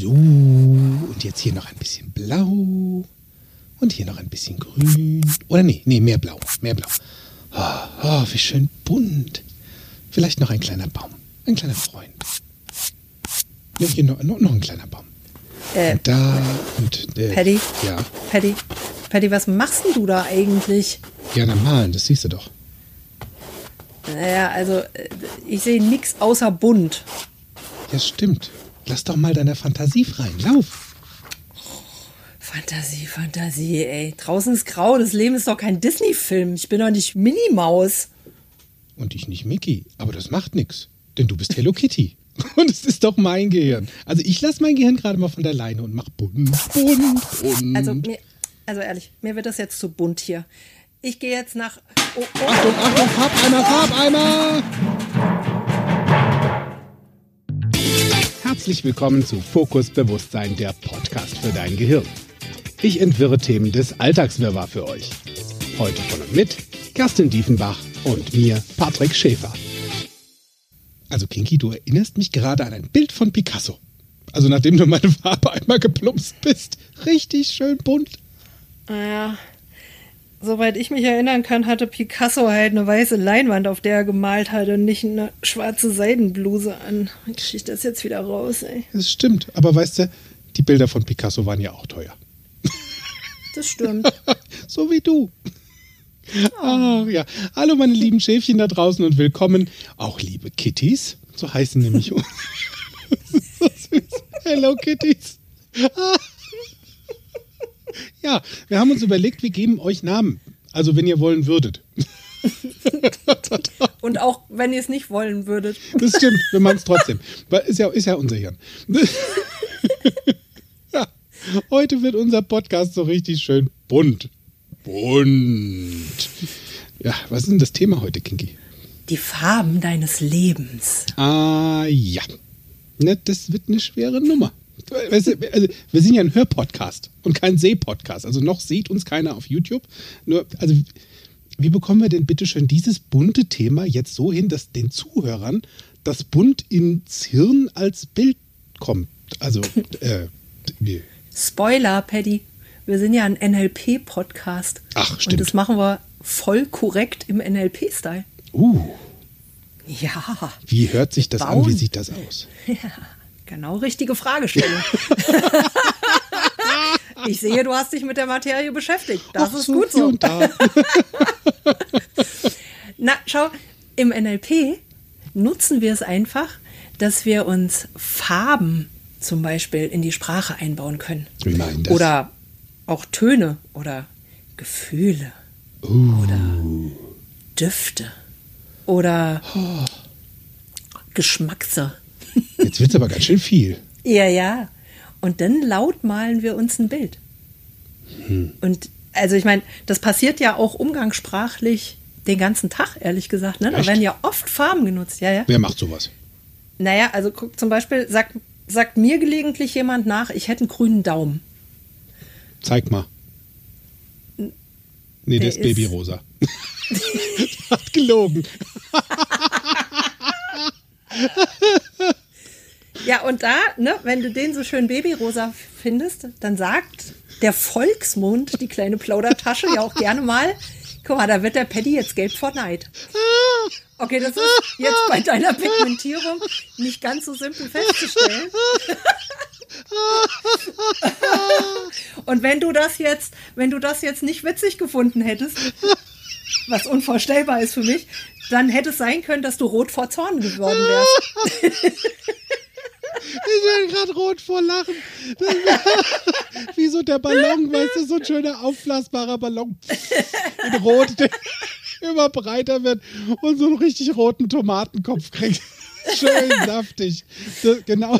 So, und jetzt hier noch ein bisschen blau. Und hier noch ein bisschen grün. Oder nee, nee, mehr blau, mehr blau. Oh, oh, wie schön bunt. Vielleicht noch ein kleiner Baum, ein kleiner Freund. Ja, hier noch, noch, noch ein kleiner Baum. Äh, Und da und äh, Paddy? Ja, Paddy, Paddy, was machst denn du da eigentlich? gerne malen, das siehst du doch. Naja, also äh, ich sehe nichts außer bunt. Ja, stimmt. Lass doch mal deiner Fantasie freien Lauf. Fantasie, Fantasie, ey. Draußen ist grau, das Leben ist doch kein Disney-Film. Ich bin doch nicht Minimaus. Und ich nicht Mickey, aber das macht nichts, denn du bist Hello Kitty. Und es ist doch mein Gehirn. Also ich lasse mein Gehirn gerade mal von der Leine und mach bunt, bunt, bunt. Also, mir, also ehrlich, mir wird das jetzt zu bunt hier. Ich gehe jetzt nach. Oh, oh, Achtung, Achtung, Farbeimer, Farbeimer! Herzlich willkommen zu Fokus Bewusstsein, der Podcast für dein Gehirn. Ich entwirre Themen des Alltagswirrwarr für euch. Heute von und mit Kerstin Diefenbach und mir, Patrick Schäfer. Also Kinky, du erinnerst mich gerade an ein Bild von Picasso. Also nachdem du meine Farbe einmal geplumpst bist. Richtig schön bunt. Naja, soweit ich mich erinnern kann, hatte Picasso halt eine weiße Leinwand, auf der er gemalt hat und nicht eine schwarze Seidenbluse an. Ich das jetzt wieder raus, ey? Das stimmt, aber weißt du, die Bilder von Picasso waren ja auch teuer. Das stimmt. so wie du. Ah, ja. Hallo meine lieben Schäfchen da draußen und willkommen, auch liebe Kitties. So heißen nämlich uns. so. Hello Kitties. Ah. Ja, wir haben uns überlegt, wir geben euch Namen. Also wenn ihr wollen würdet. Und auch wenn ihr es nicht wollen würdet. Das stimmt, wir machen es trotzdem. Ist ja, ist ja unser Hirn. ja, heute wird unser Podcast so richtig schön bunt. Bunt. Ja, was ist denn das Thema heute, Kinky? Die Farben deines Lebens. Ah, ja. Ne, das wird eine schwere Nummer. Weißt du, also, wir sind ja ein Hörpodcast und kein Sehpodcast. Also noch sieht uns keiner auf YouTube. Nur, also, wie bekommen wir denn bitte schön dieses bunte Thema jetzt so hin, dass den Zuhörern das bunt ins Hirn als Bild kommt? Also, äh, Spoiler, Paddy. Wir sind ja ein NLP-Podcast. Ach, Und stimmt. das machen wir voll korrekt im NLP-Style. uh, Ja, wie hört sich das an? Wie Bauen. sieht das aus? genau richtige Fragestellung. ich sehe, du hast dich mit der Materie beschäftigt. Das Ach, ist gut so. Na, schau, im NLP nutzen wir es einfach, dass wir uns Farben zum Beispiel in die Sprache einbauen können. Wie meinen das? Oder auch Töne oder Gefühle Uh. oder Düfte oder Geschmackse. Jetzt wird es aber ganz schön viel. Ja, ja. Und dann laut malen wir uns ein Bild. Hm. Und also ich meine, das passiert ja auch umgangssprachlich den ganzen Tag, ehrlich gesagt. Ne? Da werden ja oft Farben genutzt. Ja, ja. Wer macht sowas? Naja, also guck, zum Beispiel sagt, sagt mir gelegentlich jemand nach, ich hätte einen grünen Daumen. Zeig mal. Nee, der Der ist Babyrosa. Hat gelogen. Ja, und da, ne, wenn du den so schön babyrosa findest, dann sagt der Volksmund, die kleine Plaudertasche, ja auch gerne mal, guck mal, da wird der Paddy jetzt gelb vor Neid. Okay, das ist jetzt bei deiner Pigmentierung nicht ganz so simpel festzustellen. Und wenn du das jetzt, wenn du das jetzt nicht witzig gefunden hättest, was unvorstellbar ist für mich, dann hätte es sein können, dass du rot vor Zorn geworden wärst. Ich werde gerade rot vor Lachen. Wie so der Ballon, weißt du, so ein schöner aufblasbarer Ballon. In Rot, der immer breiter wird und so einen richtig roten Tomatenkopf kriegt. Schön saftig. Das, genau,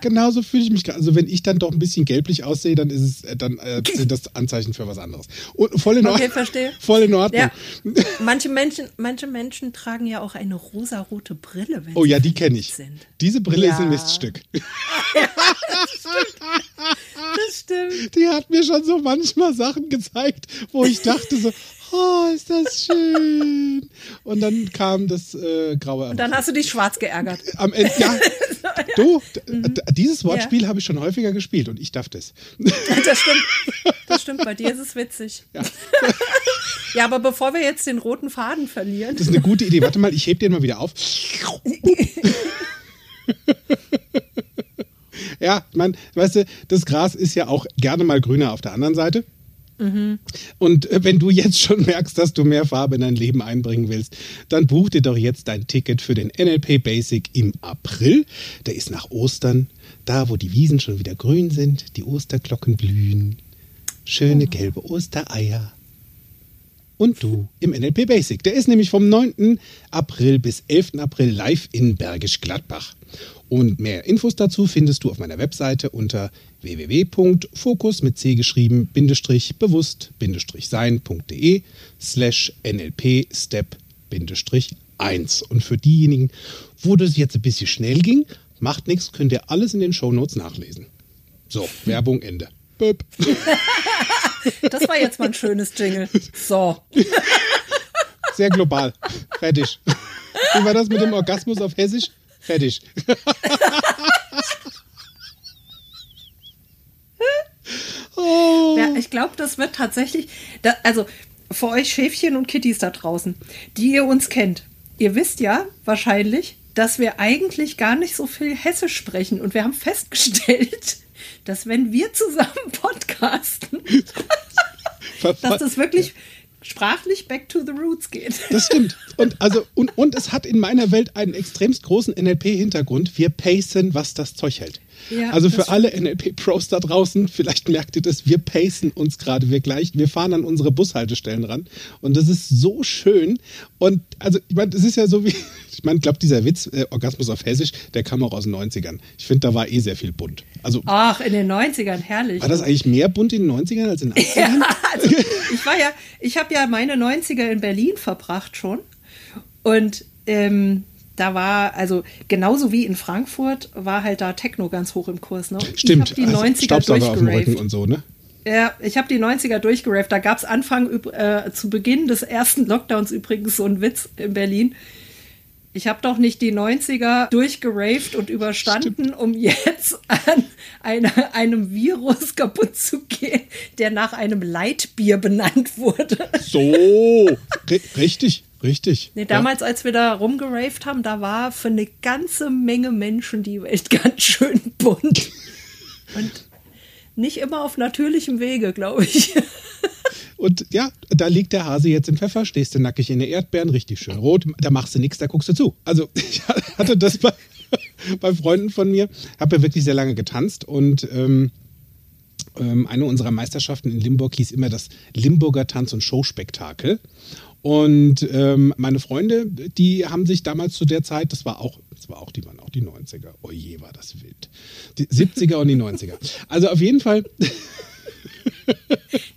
genauso fühle ich mich gerade. Also wenn ich dann doch ein bisschen gelblich aussehe, dann ist es äh, dann äh, sind das Anzeichen für was anderes. Und voll in Ordnung. Okay, verstehe. Voll in Ordnung. Ja. Manche Menschen, manche Menschen tragen ja auch eine rosarote Brille, wenn Oh ja, die kenne ich. sind. Diese Brille ist ein Ja. Miststück. Das stimmt. Die hat mir schon so manchmal Sachen gezeigt, wo ich dachte so, oh, ist das schön. Und dann kam das äh, graue Und dann hast du dich schwarz geärgert. Am Ende, ja. Du, d- dieses Wortspiel habe ich schon häufiger gespielt und ich darf das. Das stimmt. Das stimmt, bei dir ist es witzig. Ja. Ja, aber bevor wir jetzt den roten Faden verlieren. Das ist eine gute Idee. Warte mal, ich heb den mal wieder auf. Ja, man, weißt du, das Gras ist ja auch gerne mal grüner auf der anderen Seite. Und äh, wenn du jetzt schon merkst, dass du mehr Farbe in dein Leben einbringen willst, dann buch dir doch jetzt dein Ticket für den NLP Basic im April. Der ist nach Ostern, da wo die Wiesen schon wieder grün sind, die Osterglocken blühen, schöne gelbe Ostereier und du im NLP Basic. Der ist nämlich vom 9. April bis 11. April live in Bergisch Gladbach. Und mehr Infos dazu findest du auf meiner Webseite unter www.fokus mit c geschrieben bindestrich bewusst bindestrich sein.de slash nlp step bindestrich 1. Und für diejenigen, wo das jetzt ein bisschen schnell ging, macht nichts, könnt ihr alles in den Shownotes nachlesen. So, Werbung Ende. Böp. Das war jetzt mal ein schönes Jingle. So. Sehr global. Fertig. Wie war das mit dem Orgasmus auf Hessisch? Fertig. oh. Ja, ich glaube, das wird tatsächlich. Da, also für euch Schäfchen und Kitties da draußen, die ihr uns kennt, ihr wisst ja wahrscheinlich, dass wir eigentlich gar nicht so viel Hessisch sprechen. Und wir haben festgestellt, dass wenn wir zusammen podcasten, dass das wirklich sprachlich back to the roots geht. Das stimmt. Und, also, und, und es hat in meiner Welt einen extremst großen NLP-Hintergrund. Wir pacen, was das Zeug hält. Ja, also für alle NLP-Pros da draußen, vielleicht merkt ihr das, wir pacen uns gerade, wir gleich, wir fahren an unsere Bushaltestellen ran. Und das ist so schön. Und also, ich meine, das ist ja so wie, ich meine, ich glaube, dieser Witz, äh, Orgasmus auf Hessisch, der kam auch aus den 90ern. Ich finde, da war eh sehr viel bunt. Also, Ach, in den 90ern, herrlich. war das eigentlich mehr bunt in den 90ern als in den 80ern? Ja, also ich war ja, ich habe ja meine 90er in Berlin verbracht schon. Und ähm, da war, also genauso wie in Frankfurt, war halt da Techno ganz hoch im Kurs. Ne? Stimmt, Ich habe die also 90er Staubsauger auf dem Rücken durchgeraved. und so, ne? Ja, ich habe die 90er durchgeraved. Da gab es Anfang, äh, zu Beginn des ersten Lockdowns übrigens so einen Witz in Berlin. Ich habe doch nicht die 90er durchgeraved und überstanden, um jetzt an eine, einem Virus kaputt zu gehen, der nach einem Leitbier benannt wurde. So, ri- richtig, richtig. Nee, damals, als wir da rumgeraved haben, da war für eine ganze Menge Menschen die Welt ganz schön bunt. Und nicht immer auf natürlichem Wege, glaube ich. Und ja, da liegt der Hase jetzt im Pfeffer, stehst du nackig in den Erdbeeren, richtig schön rot, da machst du nichts, da guckst du zu. Also ich hatte das bei, bei Freunden von mir, habe ja wirklich sehr lange getanzt und ähm, ähm, eine unserer Meisterschaften in Limburg hieß immer das Limburger Tanz- und Showspektakel. Und ähm, meine Freunde, die haben sich damals zu der Zeit, das war auch, das war auch, die waren auch die 90er. Oh je, war das wild. Die 70er und die 90er. Also auf jeden Fall,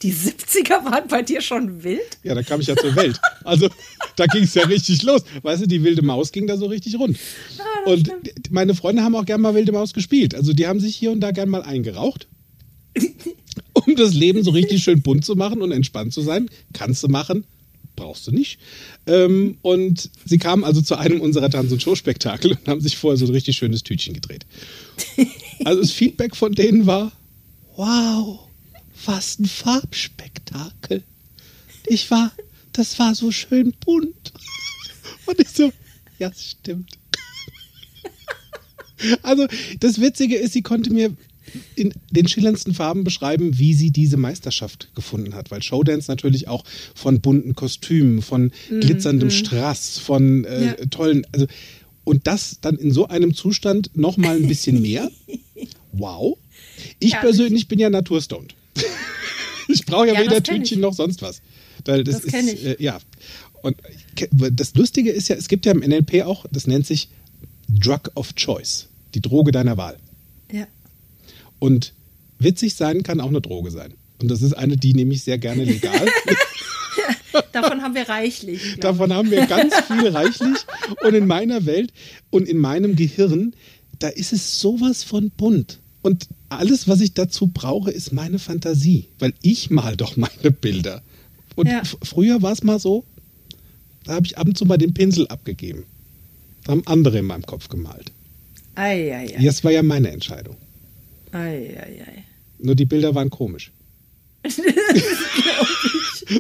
Die 70er waren bei dir schon wild? Ja, da kam ich ja zur Welt. Also da ging es ja richtig los. Weißt du, die wilde Maus ging da so richtig rund. und meine Freunde haben auch gern mal wilde Maus gespielt. Also die haben sich hier und da gern mal eingeraucht. um das Leben so richtig schön bunt zu machen und entspannt zu sein. Kannst du machen, brauchst du nicht. Ähm, und sie kamen also zu einem unserer Tanz- und Showspektakel und haben sich vorher so ein richtig schönes Tütchen gedreht. Also das Feedback von denen war, wow, was ein Farbspektakel. Ich war, das war so schön bunt. Und ich so, ja, das stimmt. Also das Witzige ist, sie konnte mir in den schillerndsten Farben beschreiben, wie sie diese Meisterschaft gefunden hat. Weil Showdance natürlich auch von bunten Kostümen, von glitzerndem Strass, von äh, Ja. tollen, also und das dann in so einem Zustand noch mal ein bisschen mehr. Wow. Ich Herrlich. persönlich bin ja naturstoned. ich brauche ja, Ja, weder Tütchen ich. noch sonst was. Weil das, Das ist, ich. Äh, ja. Und ke- das Lustige ist ja, es gibt ja im NLP auch, das nennt sich Drug of Choice, die Droge deiner Wahl. Und witzig sein kann auch eine Droge sein. Und das ist eine, die nehme ich sehr gerne legal. Davon haben wir reichlich. Davon haben wir ganz viel reichlich. Und in meiner Welt und in meinem Gehirn, da ist es sowas von bunt. Und alles, was ich dazu brauche, ist meine Fantasie, weil ich mal doch meine Bilder. Und Ja. früher war es mal so, da habe ich ab und zu mal den Pinsel abgegeben. Da haben andere in meinem Kopf gemalt. Ei, ei, ei. Das war ja meine Entscheidung. Ei, ei, ei. Nur die Bilder waren komisch.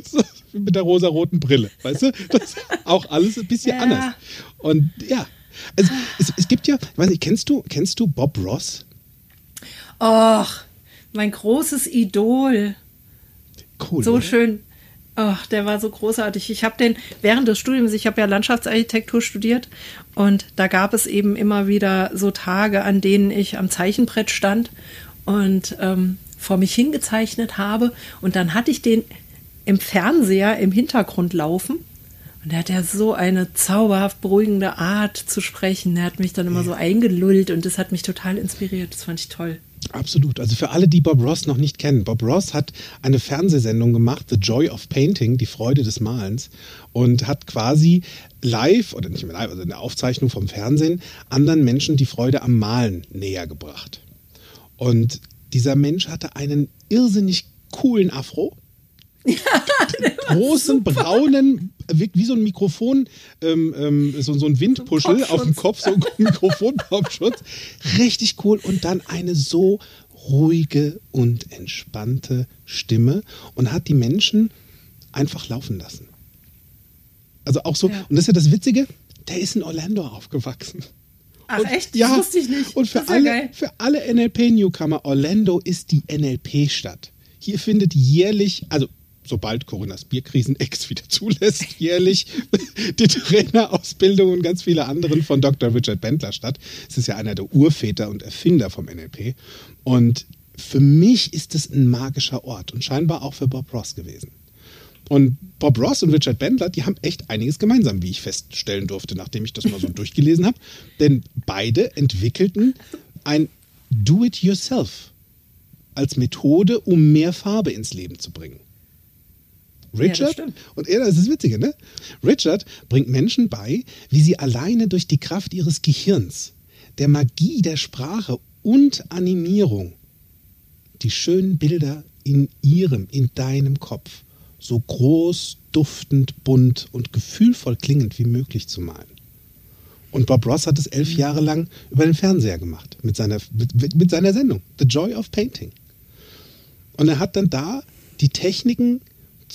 so, mit der rosaroten Brille, weißt du? Das auch alles ein bisschen Ja. anders. Und ja, also, es, es gibt ja, ich weiß nicht, kennst du, kennst du Bob Ross? Och, mein großes Idol. Cool. So oder? schön. Ach, der war so großartig. Ich habe den während des Studiums, ich habe ja Landschaftsarchitektur studiert und da gab es eben immer wieder so Tage, an denen ich am Zeichenbrett stand und ähm, vor mich hingezeichnet habe und dann hatte ich den im Fernseher im Hintergrund laufen und er hat ja so eine zauberhaft beruhigende Art zu sprechen. Er hat mich dann immer so eingelullt und das hat mich total inspiriert. Das fand ich toll. Absolut. Also für alle, die Bob Ross noch nicht kennen, Bob Ross hat eine Fernsehsendung gemacht, The Joy of Painting, die Freude des Malens, und hat quasi live, oder nicht mehr live, also eine Aufzeichnung vom Fernsehen, anderen Menschen die Freude am Malen näher gebracht. Und dieser Mensch hatte einen irrsinnig coolen Afro. großen braunen, wie, wie so ein Mikrofon, ähm, ähm, so, so ein Windpuschel auf dem Kopf, so ein Mikrofonpopschutz. Richtig cool. Und dann eine so ruhige und entspannte Stimme und hat die Menschen einfach laufen lassen. Also auch so, Ja. und das ist ja das Witzige, der ist in Orlando aufgewachsen. Ach Und- echt? Ja. Das wusste ich nicht. Und für ja alle, geil. für alle NLP-Newcomer, Orlando ist die NLP-Stadt. Hier findet jährlich, also sobald Coronas Bierkrisen-Ex wieder zulässt, jährlich die Trainerausbildung und ganz viele anderen von Dr. Richard Bentler statt. Es ist ja einer der Urväter und Erfinder vom NLP. Und für mich ist es ein magischer Ort und scheinbar auch für Bob Ross gewesen. Und Bob Ross und Richard Bendler, die haben echt einiges gemeinsam, wie ich feststellen durfte, nachdem ich das mal so durchgelesen habe. Denn beide entwickelten ein Do-it-yourself als Methode, um mehr Farbe ins Leben zu bringen. Richard, stimmt. und er, das ist das Witzige, ne? Richard bringt Menschen bei, wie sie alleine durch die Kraft ihres Gehirns, der Magie der Sprache und Animierung die schönen Bilder in ihrem, in deinem Kopf so groß, duftend, bunt und gefühlvoll klingend wie möglich zu malen. Und Bob Ross hat es elf Jahre lang über den Fernseher gemacht, mit seiner, mit, mit seiner Sendung, The Joy of Painting. Und er hat dann da die Techniken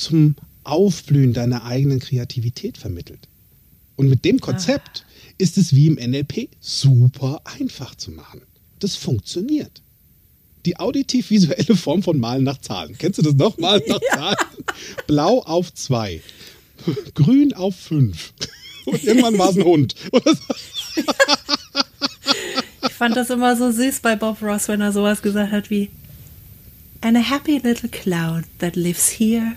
zum Aufblühen deiner eigenen Kreativität vermittelt. Und mit dem Konzept ist es wie im NLP super einfach zu machen. Das funktioniert. Die auditiv-visuelle Form von Malen nach Zahlen. Kennst du das noch? Malen nach Zahlen. Blau auf zwei, grün auf fünf. Und irgendwann war es ein Hund. Ich fand das immer so süß bei Bob Ross, wenn er sowas gesagt hat wie And a happy little cloud that lives here.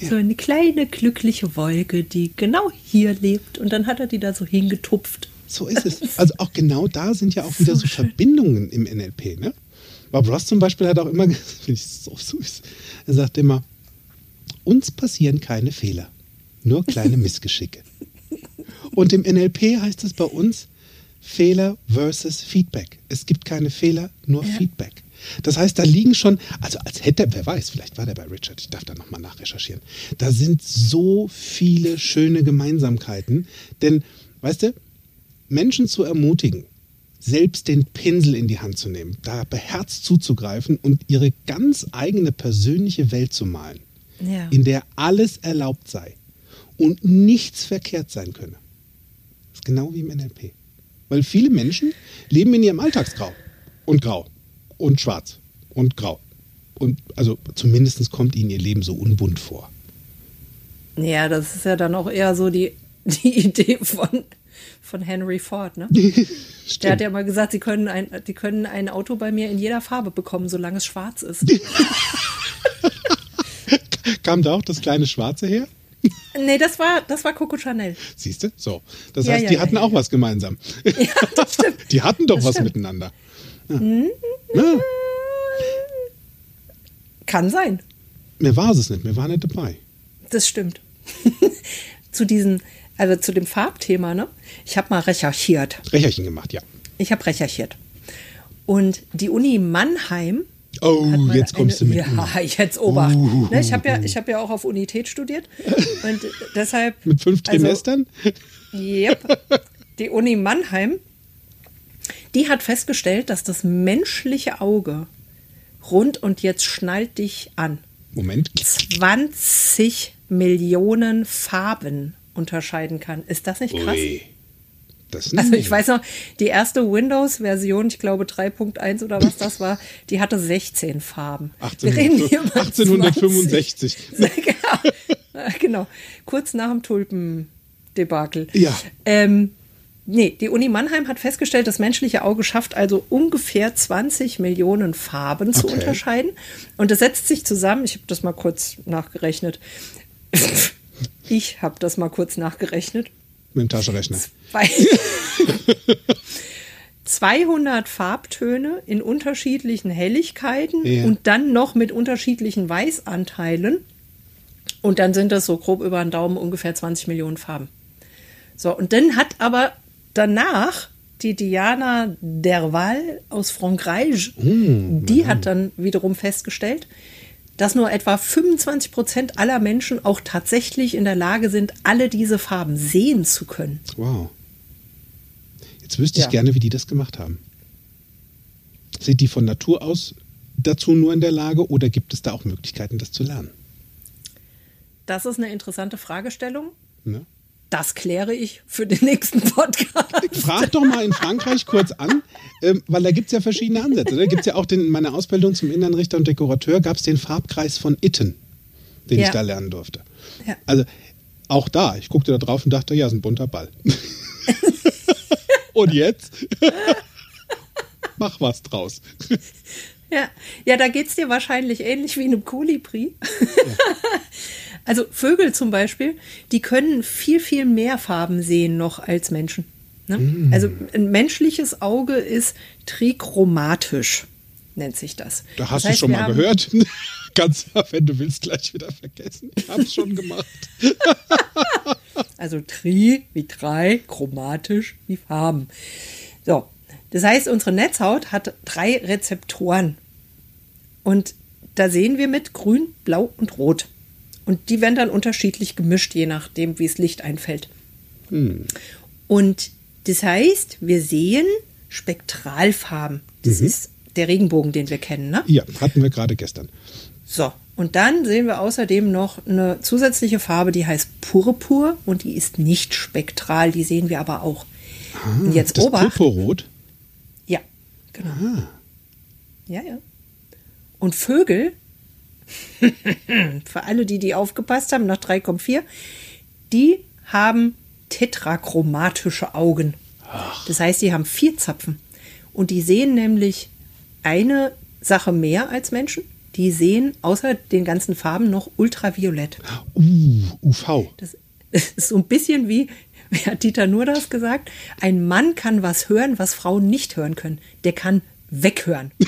So eine kleine glückliche Wolke, die genau hier lebt. Und dann hat er die da so hingetupft. So ist es. Also auch genau da sind ja auch wieder So so. Verbindungen im NLP. Ne? Bob Ross zum Beispiel hat auch immer, das finde ich so süß, er sagt immer, uns passieren keine Fehler, nur kleine Missgeschicke. Und im NLP heißt es bei uns Fehler versus Feedback. Es gibt keine Fehler, nur Ja. Feedback. Das heißt, da liegen schon, also als hätte, wer weiß, vielleicht war der bei Richard, ich darf da nochmal nachrecherchieren. Da sind so viele schöne Gemeinsamkeiten. Denn, weißt du, Menschen zu ermutigen, selbst den Pinsel in die Hand zu nehmen, da beherzt zuzugreifen und ihre ganz eigene persönliche Welt zu malen, Ja. in der alles erlaubt sei und nichts verkehrt sein könne. Das ist genau wie im NLP. Weil viele Menschen leben in ihrem Alltagsgrau und grau und schwarz und grau. Und also zumindest kommt ihnen ihr Leben so unbunt vor. Ja, das ist ja dann auch eher so die, die Idee von, von Henry Ford, ne? Der hat ja mal gesagt, sie können ein, die können ein Auto bei mir in jeder Farbe bekommen, solange es schwarz ist. Kam da auch das kleine Schwarze her? nee, das war, das war Coco Chanel. Siehst du? So. Das Ja, heißt, ja, die ja, hatten auch was gemeinsam. Ja, das stimmt. Die hatten doch Das was stimmt. miteinander. Ja. Ja, Kann sein. mir war es nicht, mir war nicht dabei. Das stimmt. zu diesem, also zu dem Farbthema, ne? Ich habe mal recherchiert. Recherchen gemacht, ja. Ich habe recherchiert. Und die Uni Mannheim Oh, jetzt kommst eine, du mit. Ja, jetzt Obacht. Uh. Ne, ich habe ja, ich hab ja auch auf Unität studiert. Und deshalb. Mit fünf also, Trimestern? Yep. Die Uni Mannheim, die hat festgestellt, dass das menschliche Auge rund und jetzt schnallt dich an. Moment. 20 Millionen Farben unterscheiden kann. Ist das nicht krass? Ui. Das Also ich weiß noch, die erste Windows-Version, ich glaube 3.1 oder was das war, die hatte 16 Farben. Wir reden hier über 1865. 20. genau. genau. Kurz nach dem Tulpendebakel. Ja. Ähm, nee, die Uni Mannheim hat festgestellt, das menschliche Auge schafft also ungefähr 20 Millionen Farben zu Okay. unterscheiden. Und das setzt sich zusammen, ich habe das mal kurz nachgerechnet. ich habe das mal kurz nachgerechnet. Mit dem Taschenrechner. Zwei- 200 Farbtöne in unterschiedlichen Helligkeiten Ja. und dann noch mit unterschiedlichen Weißanteilen. Und dann sind das so grob über den Daumen ungefähr 20 Millionen Farben. So, und dann hat aber danach die Diana Derval aus Frankreich, die hat dann wiederum festgestellt, dass nur etwa 25 Prozent aller Menschen auch tatsächlich in der Lage sind, alle diese Farben sehen zu können. Wow. Jetzt wüsste ich Ja. gerne, wie die das gemacht haben. Sind die von Natur aus dazu nur in der Lage oder gibt es da auch Möglichkeiten, das zu lernen? Das ist eine interessante Fragestellung. Ne? Das kläre ich für den nächsten Podcast. Frag doch mal in Frankreich kurz an, ähm, weil da gibt es ja verschiedene Ansätze. Da gibt es ja auch den, in meiner Ausbildung zum Innenrichter und Dekorateur gab es den Farbkreis von Itten, den Ja. ich da lernen durfte. Ja. Also auch da, ich guckte da drauf und dachte, ja, ist ein bunter Ball. und jetzt? Mach was draus. Ja, ja da geht es dir wahrscheinlich ähnlich wie einem Kolibri. also Vögel zum Beispiel, die können viel, viel mehr Farben sehen noch als Menschen. Ne? Mm. Also ein menschliches Auge ist trichromatisch, nennt sich das. Da hast das du schon mal gehört. Kannst du, wenn du willst, gleich wieder vergessen. Ich hab's schon gemacht. Also tri wie drei, chromatisch wie Farben. So, das heißt, unsere Netzhaut hat drei Rezeptoren. Und da sehen wir mit grün, blau und rot. Und die werden dann unterschiedlich gemischt, je nachdem, wie es Licht einfällt. Und das heißt, wir sehen Spektralfarben. Das ist der Regenbogen, den wir kennen, ne? Ja, hatten wir gerade gestern. So, und dann sehen wir außerdem noch eine zusätzliche Farbe, die heißt Purpur und die ist nicht spektral, die sehen wir aber auch. und jetzt Das Obacht. Purpurrot. Ja, genau. Ja, ja. Und Vögel, für alle, die die aufgepasst haben, nach 3,4, die haben tetrachromatische Augen. Das heißt, die haben vier Zapfen. Und die sehen nämlich eine Sache mehr als Menschen. Die sehen außer den ganzen Farben noch ultraviolett. Uh, UV. Das ist so ein bisschen wie, wie hat Dieter nur das gesagt? Ein Mann kann was hören, was Frauen nicht hören können. Der kann weghören.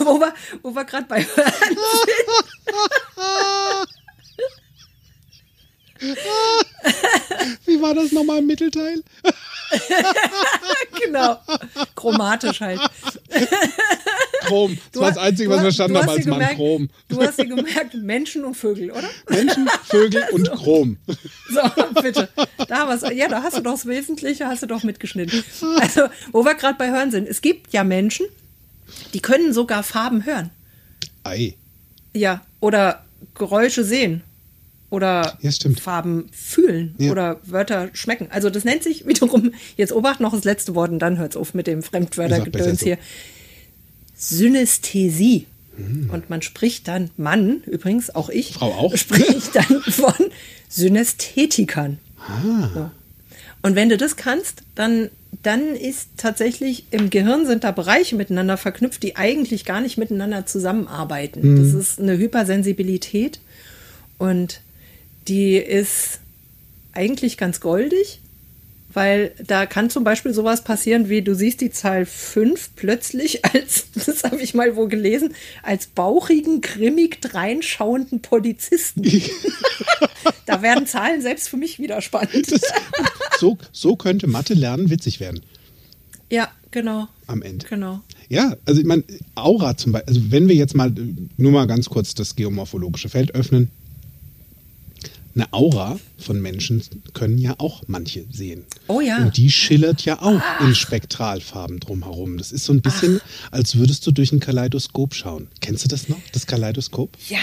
wo wir, wo wir gerade bei Hören Wie war das nochmal im Mittelteil? genau. Chromatisch halt. Chrom. Das war das Einzige, was ich verstanden du habe hast als Mann. gemerkt- Chrom. Du hast dir gemerkt, Menschen und Vögel, oder? Menschen, Vögel und Chrom. So, bitte. Da haben wir's. Ja, da hast du doch das Wesentliche, hast du doch mitgeschnitten. Also, wo wir gerade bei Hören sind. Es gibt ja Menschen, die können sogar Farben hören. Ei. Ja, oder Geräusche sehen. Oder Ja. Farben fühlen Ja. oder Wörter schmecken. Also das nennt sich wiederum, jetzt obacht noch das letzte Wort und dann hört's auf mit dem Fremdwörtergedöns so. hier. Synästhesie. Und man spricht dann, Mann, übrigens, auch ich, Frau auch? spricht dann von Synästhetikern. So. Und wenn du das kannst, dann, dann ist tatsächlich im Gehirn sind da Bereiche miteinander verknüpft, die eigentlich gar nicht miteinander zusammenarbeiten. Das ist eine Hypersensibilität und die ist eigentlich ganz goldig, weil da kann zum Beispiel sowas passieren, wie du siehst die Zahl 5 plötzlich als, das habe ich mal wo gelesen, als bauchigen, grimmig dreinschauenden Polizisten. da werden Zahlen selbst für mich wieder spannend. Das, so, so könnte Mathe lernen witzig werden. Ja, genau. Am Ende. Genau. Ja, also ich meine, Aura zum Beispiel, also wenn wir jetzt mal nur mal ganz kurz das geomorphologische Feld öffnen, eine Aura von Menschen können ja auch manche sehen. Oh ja. Und die schillert ja auch in Spektralfarben drumherum. Das ist so ein bisschen, Ach. als würdest du durch ein Kaleidoskop schauen. Kennst du das noch, das Kaleidoskop? Ja.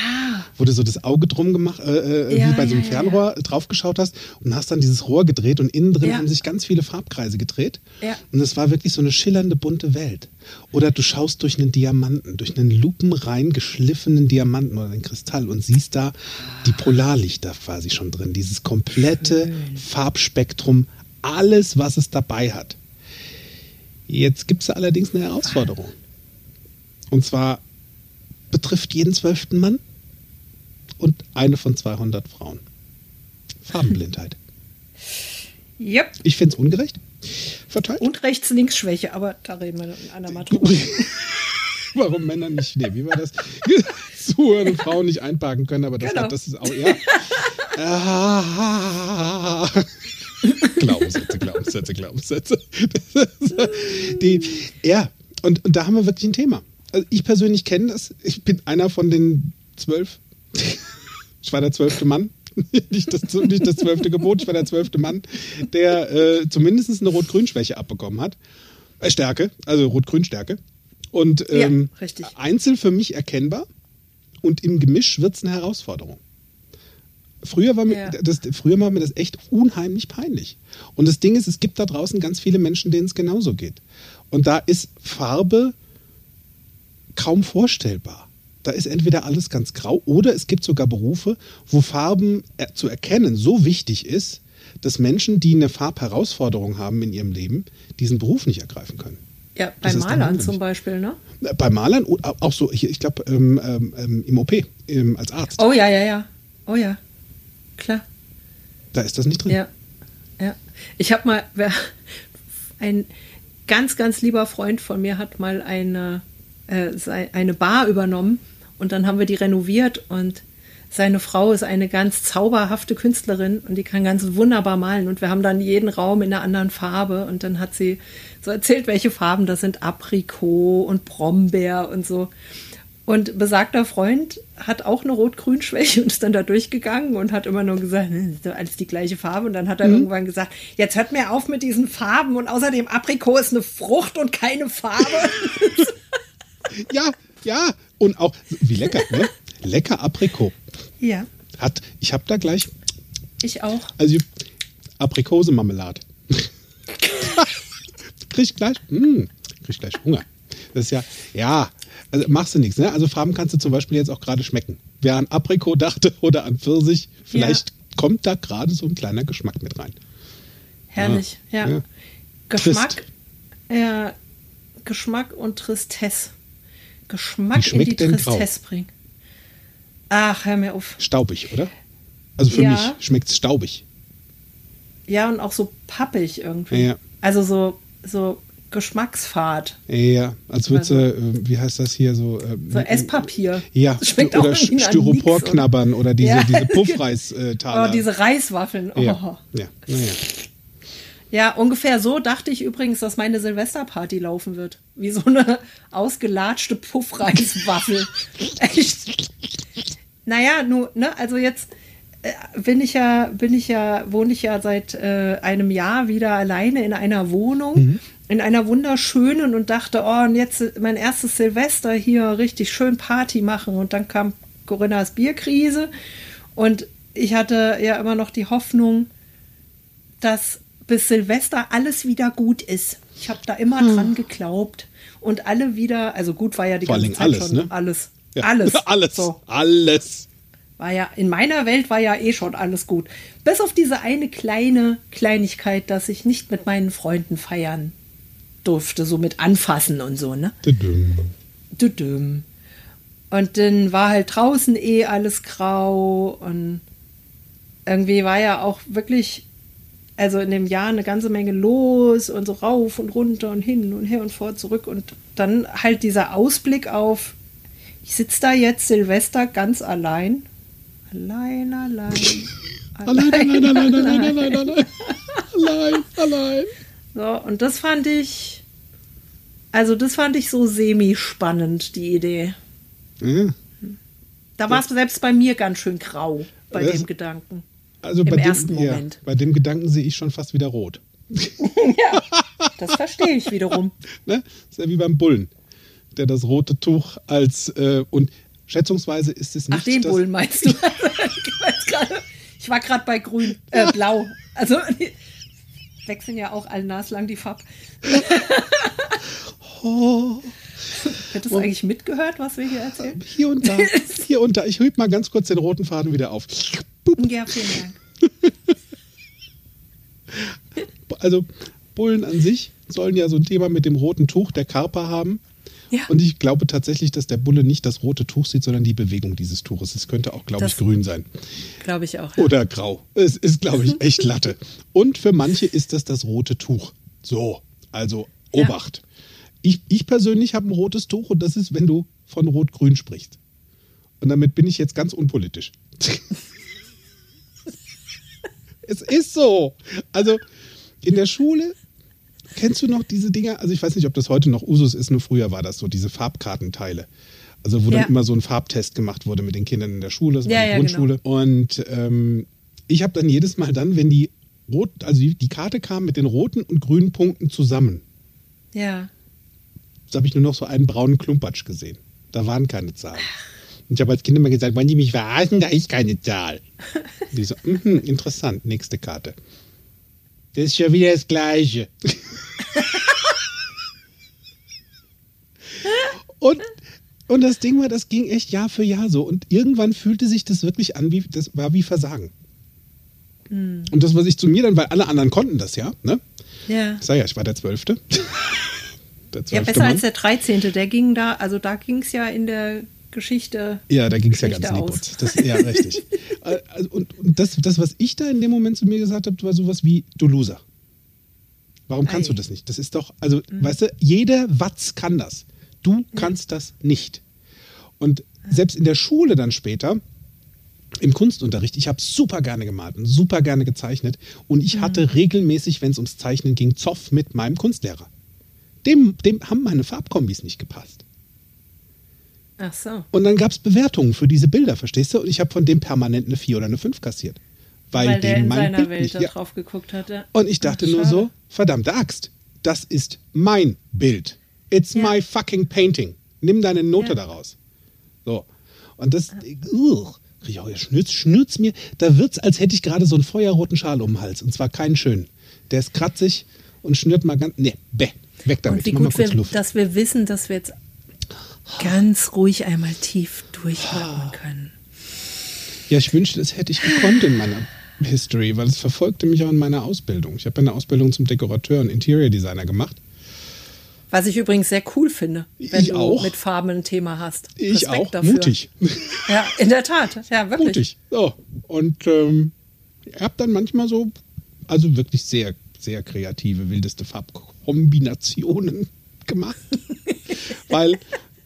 Wo du so das Auge drum gemacht, äh, äh ja, wie bei so einem ja, Fernrohr ja. draufgeschaut hast und hast dann dieses Rohr gedreht und innen drin haben sich ganz viele Farbkreise gedreht. Ja. Und es war wirklich so eine schillernde, bunte Welt. Oder du schaust durch einen Diamanten, durch einen lupenrein geschliffenen Diamanten oder einen Kristall und siehst da die Polarlichter quasi schon drin. Dieses komplette Schön. Farbspektrum, alles, was es dabei hat. Jetzt gibt es allerdings eine Herausforderung. Und zwar betrifft jeden zwölften Mann und eine von 200 Frauen. Farbenblindheit. Yep. Ich finde es ungerecht verteilt. Und Rechts-Links-Schwäche, aber da reden wir in einer Mal drüber. Warum Männer nicht, nee, wie war das? Zuhören und Frauen nicht einparken können, aber das, genau. hat, das ist auch, ja. Glaubenssätze, Glaubenssätze, Glaubenssätze. Die, ja, und, und da haben wir wirklich ein Thema. Also ich persönlich kenne das. Ich bin einer von den zwölf. Ich war der zwölfte Mann nicht, das, nicht das zwölfte Gebot, ich war der zwölfte Mann, der äh, zumindest eine Rot-Grün-Schwäche abbekommen hat. Äh, Stärke, also Rot-Grün-Stärke. Und ähm, ja, einzeln für mich erkennbar und im Gemisch wird es eine Herausforderung. Früher war, mir, ja. das, früher war mir das echt unheimlich peinlich. Und das Ding ist, es gibt da draußen ganz viele Menschen, denen es genauso geht. Und da ist Farbe kaum vorstellbar. Da ist entweder alles ganz grau oder es gibt sogar Berufe, wo Farben zu erkennen so wichtig ist, dass Menschen, die eine Farbherausforderung haben in ihrem Leben, diesen Beruf nicht ergreifen können. Ja, bei Malern zum Beispiel, ne? Bei Malern, auch so, ich, ich glaube, ähm, ähm, im OP, ähm, als Arzt. Oh ja, ja, ja. Oh ja, klar. Da ist das nicht drin. Ja, ja. Ich habe mal, ein ganz, ganz lieber Freund von mir hat mal eine, äh, eine Bar übernommen und dann haben wir die renoviert und seine Frau ist eine ganz zauberhafte Künstlerin und die kann ganz wunderbar malen. Und wir haben dann jeden Raum in einer anderen Farbe. Und dann hat sie so erzählt, welche Farben das sind: Aprikot und Brombeer und so. Und besagter Freund hat auch eine Rot-Grün-Schwäche und ist dann da durchgegangen und hat immer nur gesagt, ist alles die gleiche Farbe. Und dann hat er mhm. irgendwann gesagt, jetzt hört mir auf mit diesen Farben und außerdem Aprikot ist eine Frucht und keine Farbe. ja, ja, und auch, wie lecker, ne? Lecker Aprikot. Ja. Hat, ich habe da gleich. Ich auch. Also Aprikosemarmelade. krieg gleich, mh, hm, krieg gleich Hunger. Das ist ja, ja, also machst du nichts, ne? Also Farben kannst du zum Beispiel jetzt auch gerade schmecken. Wer an Aprikot dachte oder an Pfirsich, vielleicht ja. kommt da gerade so ein kleiner Geschmack mit rein. Herrlich, ja. ja. Geschmack, äh, Geschmack und Tristesse. Geschmack in die Tristesse bringen. Ach, hör mir auf. Staubig, oder? Also für ja. mich schmeckt es staubig. Ja, und auch so pappig irgendwie. Ja. Also so, so Geschmacksfad. Ja, als würde also, äh, wie heißt das hier so? Äh, so Esspapier. Ja, schmeckt oder Styropor knabbern oder diese, ja, diese Puffreistaler. oh, diese Reiswaffeln. Oh. Ja, ja, naja. Ja, ungefähr so dachte ich übrigens, dass meine Silvesterparty laufen wird. Wie so eine ausgelatschte Puffreiswaffel. Echt. Naja, nur, ne, also jetzt äh, bin ich ja, bin ich ja, wohne ich ja seit äh, einem Jahr wieder alleine in einer Wohnung, mhm. in einer wunderschönen und dachte, oh, und jetzt mein erstes Silvester hier richtig schön Party machen. Und dann kam Corinnas Bierkrise und ich hatte ja immer noch die Hoffnung, dass bis Silvester alles wieder gut ist. Ich habe da immer hm. dran geglaubt und alle wieder, also gut war ja die Vor ganze Zeit alles, schon ne? alles. Ja. Alles. alles. So. Alles. War ja, in meiner Welt war ja eh schon alles gut. Bis auf diese eine kleine Kleinigkeit, dass ich nicht mit meinen Freunden feiern durfte, so mit anfassen und so, ne? Düdüm. Düdüm. Und dann war halt draußen eh alles grau und irgendwie war ja auch wirklich also in dem Jahr eine ganze Menge los und so rauf und runter und hin und her und vor, zurück und dann halt dieser Ausblick auf, ich sitze da jetzt Silvester ganz allein. Allein, allein. Allein, allein, allein, allein, allein, allein, allein. Allein. So, und das fand ich, also das fand ich so semi-spannend, die Idee. Ja. Da war es selbst bei mir ganz schön grau bei Das- dem Gedanken. Also Im bei ersten dem, ja, Moment. bei dem Gedanken sehe ich schon fast wieder rot. Ja, das verstehe ich wiederum. Ne? ist ja wie beim Bullen, der das rote Tuch als äh, und schätzungsweise ist es nicht Ach, den Bullen meinst du? ich, war gerade bei grün, äh, blau. Also wechseln ja auch all naslang die Farb. Oh, Hättest du eigentlich mitgehört, was wir hier erzählen? hier und da, hier und da. Ich hüb mal ganz kurz den roten Faden wieder auf. Bup. Ja, vielen Dank. Also Bullen an sich sollen ja so ein Thema mit dem roten Tuch der Karper haben. Ja. Und ich glaube tatsächlich, dass der Bulle nicht das rote Tuch sieht, sondern die Bewegung dieses Tuches. Es könnte auch, glaube ich, grün sein. Glaube ich auch. Ja. Oder grau. Es ist, glaube ich, echt Latte. Und für manche ist das das rote Tuch. So, also Ja. Obacht. Ich, ich persönlich habe ein rotes Tuch und das ist, wenn du von Rot-Grün sprichst. Und damit bin ich jetzt ganz unpolitisch. es ist so. Also in der Schule kennst du noch diese Dinger? Also ich weiß nicht, ob das heute noch Usus ist, nur früher war das so, diese Farbkartenteile. Also wo Ja. dann immer so ein Farbtest gemacht wurde mit den Kindern in der Schule, das war Ja, die ja, Grundschule. Und ähm, ich habe dann jedes Mal dann, wenn die rot, also die, die Karte kam mit den roten und grünen Punkten zusammen, ja. da habe ich nur noch so einen braunen Klumpatsch gesehen. Da waren keine Zahlen. Und ich habe als Kind immer gesagt, wollen die mich verarschen? Da ist keine Zahl. Und die so, mhm, interessant, nächste Karte. Das ist schon wieder das Gleiche. und, und das Ding war, das ging echt Jahr für Jahr so. Und irgendwann fühlte sich das wirklich an, wie, das war wie Versagen. Und das, was ich zu mir dann, weil alle anderen konnten das ja, ne? Ja. Ich sag ja, ich war der Zwölfte. der Ja, zwölfte besser Mann. als der 13. Der ging da, also da ging es ja in der Geschichte. Ja, da ging es ja ganz aus. Das, ja, richtig. Äh, also, und und das, das, was ich da in dem Moment zu mir gesagt habe, war sowas wie, du Loser. Warum kannst Ei. du das nicht? Das ist doch, also, Mhm. weißt du, jeder Watz kann das. Du kannst das nicht. Und selbst in der Schule dann später, im Kunstunterricht, ich habe super gerne gemalt und super gerne gezeichnet. Und Mhm. ich hatte regelmäßig, wenn es ums Zeichnen ging, Zoff mit meinem Kunstlehrer. Dem, dem haben meine Farbkombis nicht gepasst. Ach so. Und dann gab es Bewertungen für diese Bilder, verstehst du? Und ich habe von dem permanent eine 4 oder eine 5 kassiert. Weil, Weil der in mein seiner Bild Welt nicht. da Ja. drauf geguckt hatte. Und ich dachte Ach, nur so, verdammte Axt, das ist mein Bild. It's Ja. my fucking painting. Nimm deine Note Ja. daraus. So. Und das, krieg ich auch schnürz, schnürz mir, da wird's, als hätte ich gerade so einen feuerroten Schal um den Hals. Und zwar keinen schönen. Der ist kratzig und schnürt mal ganz, nee, bäh, weg damit. Und wie gut, wir, Luft. dass wir wissen, dass wir jetzt ganz ruhig einmal tief durchatmen können. Ja, ich wünschte, das hätte ich gekonnt in meiner History, weil es verfolgte mich auch in meiner Ausbildung. Ich habe eine Ausbildung zum Dekorateur und Interior Designer gemacht. Was ich übrigens sehr cool finde, wenn Ich du auch. mit Farben ein Thema hast. Ich Respekt auch, dafür. mutig. Ja, in der Tat. Ja, wirklich. mutig. So. Und ähm, ich habe dann manchmal so, also wirklich sehr, sehr kreative, wildeste Farbkombinationen gemacht. weil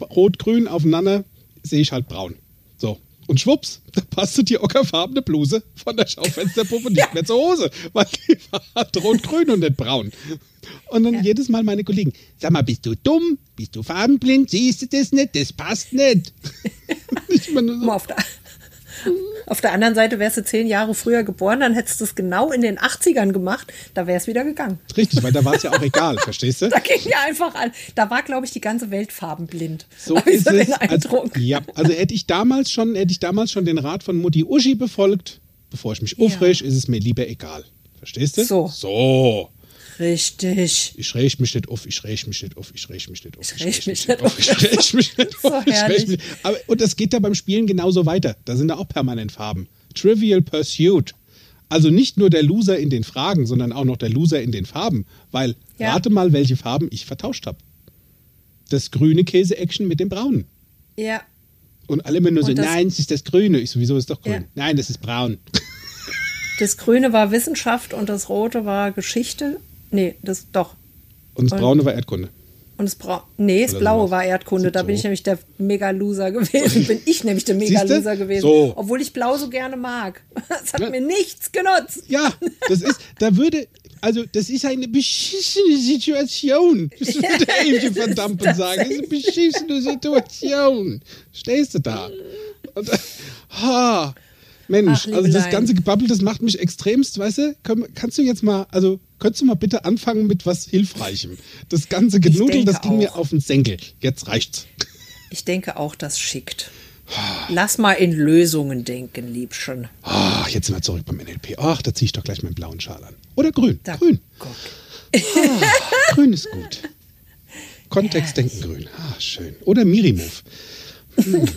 Rot-Grün aufeinander sehe ich halt braun. So. Und schwupps, da passte die ockerfarbene Bluse von der Schaufensterpuppe nicht mehr zur Hose, weil die war halt rot-grün und nicht braun. Und dann jedes Mal meine Kollegen, sag mal, bist du dumm? Bist du farbenblind? Siehst du das nicht? Das passt nicht. ich meine, mal, auf, der, anderen Seite wärst du zehn Jahre früher geboren, dann hättest du es genau in den 80ern gemacht, da wäre es wieder gegangen. Richtig, weil da war es ja auch egal, verstehst du? Da ging ja einfach an. Da war, glaube ich, die ganze Welt farbenblind. So ist so es. Also, ja, also hätte ich damals schon, hätte ich damals schon den Rat von Mutti Uschi befolgt, bevor ich mich Ja. aufreg, ist es mir lieber egal. Verstehst du? So. So. Richtig. Ich reg mich nicht auf, ich reg mich nicht auf, ich reg mich nicht auf, Ich reg mich nicht auf. ich reg mich nicht auf, ich herrlich. mich. Aber, und das geht ja beim Spielen genauso weiter. Da sind da auch permanent Farben. Trivial Pursuit. Also nicht nur der Loser in den Fragen, sondern auch noch der Loser in den Farben. Weil, Ja. rate mal, welche Farben ich vertauscht habe. Das grüne Käse-Action mit dem braunen. Ja. Und alle immer nur so, Und nein, es ist das Grüne. Ich sowieso ist doch grün. Ja. Nein, das ist braun. Das Grüne war Wissenschaft und das Rote war Geschichte. Nee, das doch. Und das Braune war Erdkunde. Und das Bra nee, das Oder Blaue sowas. war Erdkunde. Da bin ich nämlich der Mega-Loser gewesen. Bin ich nämlich der Mega-Loser gewesen. So. Obwohl ich Blau so gerne mag. Das hat Ja. mir nichts genutzt. Ja, das ist, da würde, also das ist eine beschissene Situation. Das würde Elke von Dampen sagen. Das ist eine beschissene Situation. Stehst du da? Und, ha, Mensch, Ach, also das ganze Gebabbel, das macht mich extremst, weißt du? Kannst du jetzt mal, also könntest du mal bitte anfangen mit was Hilfreichem? Das ganze Genudel, das ging mir auch. auf den Senkel. Jetzt reicht's. Ich denke auch, das schickt. Lass mal in Lösungen denken, Liebchen. Ah, jetzt sind wir zurück beim NLP. Ach, da ziehe ich doch gleich meinen blauen Schal an. Oder grün. Da, Grün. guck. Grün ist gut. Kontext denken grün. Ah, schön. Oder Mirimove.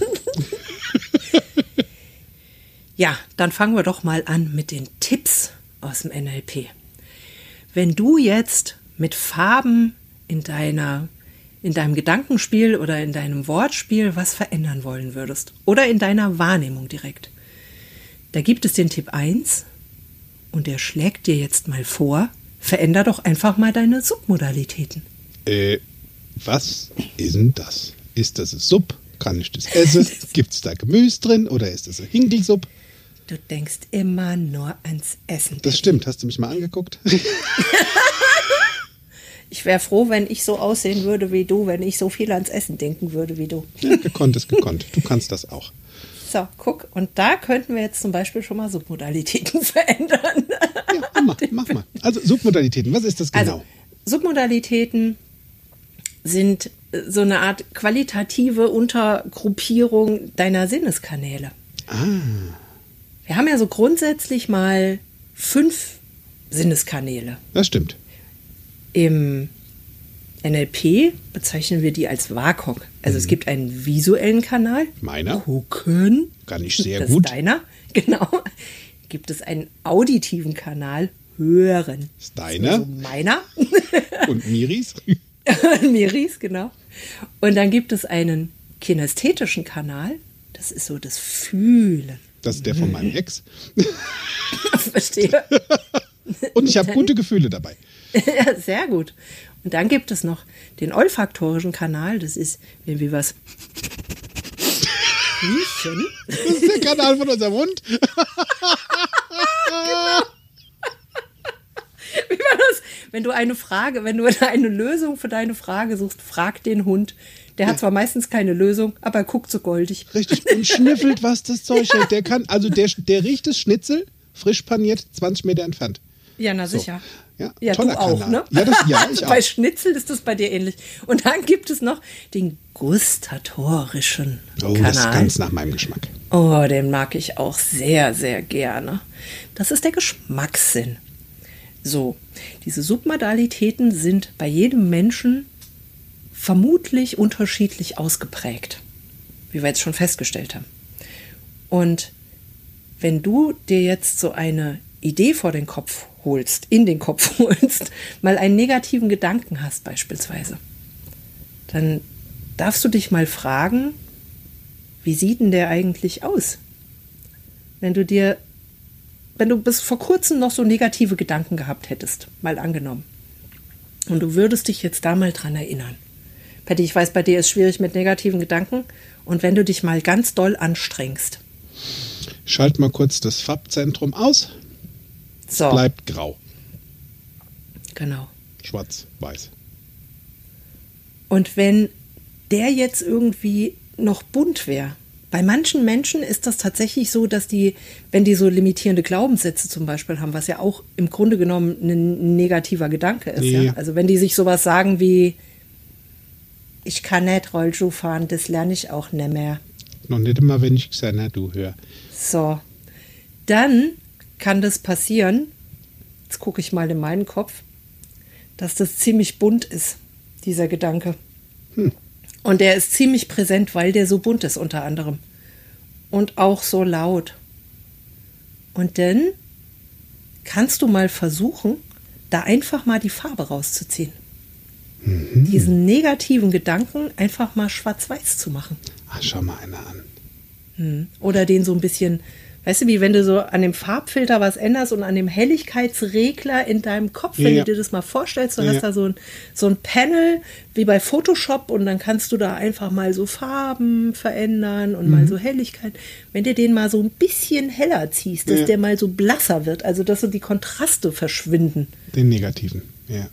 Ja, dann fangen wir doch mal an mit den Tipps aus dem NLP. Wenn du jetzt mit Farben in deiner in deinem Gedankenspiel oder in deinem Wortspiel was verändern wollen würdest oder in deiner Wahrnehmung direkt. Da gibt es den Tipp 1 und der schlägt dir jetzt mal vor, veränder doch einfach mal deine Submodalitäten. Äh, was ist denn das? Ist das ein Sub? Kann ich das essen? Gibt es da Gemüse drin oder ist das ein Hinkelsupp? Du denkst immer nur ans Essen. Das stimmt. Hast du mich mal angeguckt? Ich wäre froh, wenn ich so aussehen würde wie du, wenn ich so viel ans Essen denken würde wie du. ja, gekonnt ist gekonnt. Du kannst das auch. So, guck, und da könnten wir jetzt zum Beispiel schon mal Submodalitäten verändern. Ja, mach, mach mal. Also Submodalitäten, was ist das genau? Also, Submodalitäten sind äh, so eine Art qualitative Untergruppierung deiner Sinneskanäle. ah, Wir haben ja so grundsätzlich mal fünf Sinneskanäle. das stimmt. Im NLP bezeichnen wir die als WAKOK. Also Mhm. es gibt einen visuellen Kanal. Meiner? Gucken. Kann ich sehr das gut. Ist deiner. Genau. Gibt es einen auditiven Kanal. Hören. Ist deiner? Also meiner. Und Miris? Miris, genau. Und dann gibt es einen kinästhetischen Kanal. Das ist so das Fühlen. Das ist der von meinem Ex. Verstehe. Und ich habe gute Gefühle dabei. Ja, sehr gut. Und dann gibt es noch den olfaktorischen Kanal. Das ist, wenn wir was riechen. Das ist der Kanal von unserem Hund. Wie war das? Wenn du eine Frage, wenn du eine Lösung für deine Frage suchst, frag den Hund. Der hat zwar meistens keine Lösung, aber er guckt so goldig. Richtig. Und schnüffelt, was das Zeug hält. Der kann, also der, der riecht das Schnitzel, frisch paniert, 20 Meter entfernt. Ja, na So. sicher. Ja, Ja, du auch, Kanal. ne? Ja, das, ja ich bei auch. Schnitzel ist das bei dir ähnlich. Und dann gibt es noch den gustatorischen Oh, Kanal. das ist ganz nach meinem Geschmack. Oh, den mag ich auch sehr, sehr gerne. Das ist der Geschmackssinn. So, diese Submodalitäten sind bei jedem Menschen vermutlich unterschiedlich ausgeprägt, wie wir jetzt schon festgestellt haben. Und wenn du dir jetzt so eine Idee vor den Kopf holst, in den Kopf holst, mal einen negativen Gedanken hast beispielsweise, dann darfst du dich mal fragen, wie sieht denn der eigentlich aus? Wenn du dir, wenn du bis vor kurzem noch so negative Gedanken gehabt hättest, mal angenommen, und du würdest dich jetzt da mal dran erinnern. Patty, ich weiß, bei dir ist schwierig mit negativen Gedanken. Und wenn du dich mal ganz doll anstrengst, Schalt mal kurz das Farbzentrum aus. so, Bleibt grau. genau. Schwarz, weiß. Und wenn der jetzt irgendwie noch bunt wäre, bei manchen Menschen ist das tatsächlich so, dass die, wenn die so limitierende Glaubenssätze zum Beispiel haben, was ja auch im Grunde genommen ein negativer Gedanke ist, Ja. ja. Also wenn die sich sowas sagen wie, ich kann nicht Rollschuh fahren, das lerne ich auch nicht mehr. Noch nicht immer, wenn ich habe, du hör. So, dann kann das passieren, jetzt gucke ich mal in meinen Kopf, dass das ziemlich bunt ist, dieser Gedanke. Und der ist ziemlich präsent, weil der so bunt ist unter anderem. Und auch so laut. Und dann kannst du mal versuchen, da einfach mal die Farbe rauszuziehen. Diesen negativen Gedanken einfach mal schwarz-weiß zu machen. Ah, schau mal einer an. Oder den so ein bisschen weißt du, wie wenn du so an dem Farbfilter was änderst und an dem Helligkeitsregler in deinem Kopf, wenn Ja. du dir das mal vorstellst, du Ja. hast da so ein, so ein Panel wie bei Photoshop und dann kannst du da einfach mal so Farben verändern und Mhm. mal so Helligkeit. Wenn du den mal so ein bisschen heller ziehst, dass Ja. der mal so blasser wird, also dass so die Kontraste verschwinden. Den negativen, ja.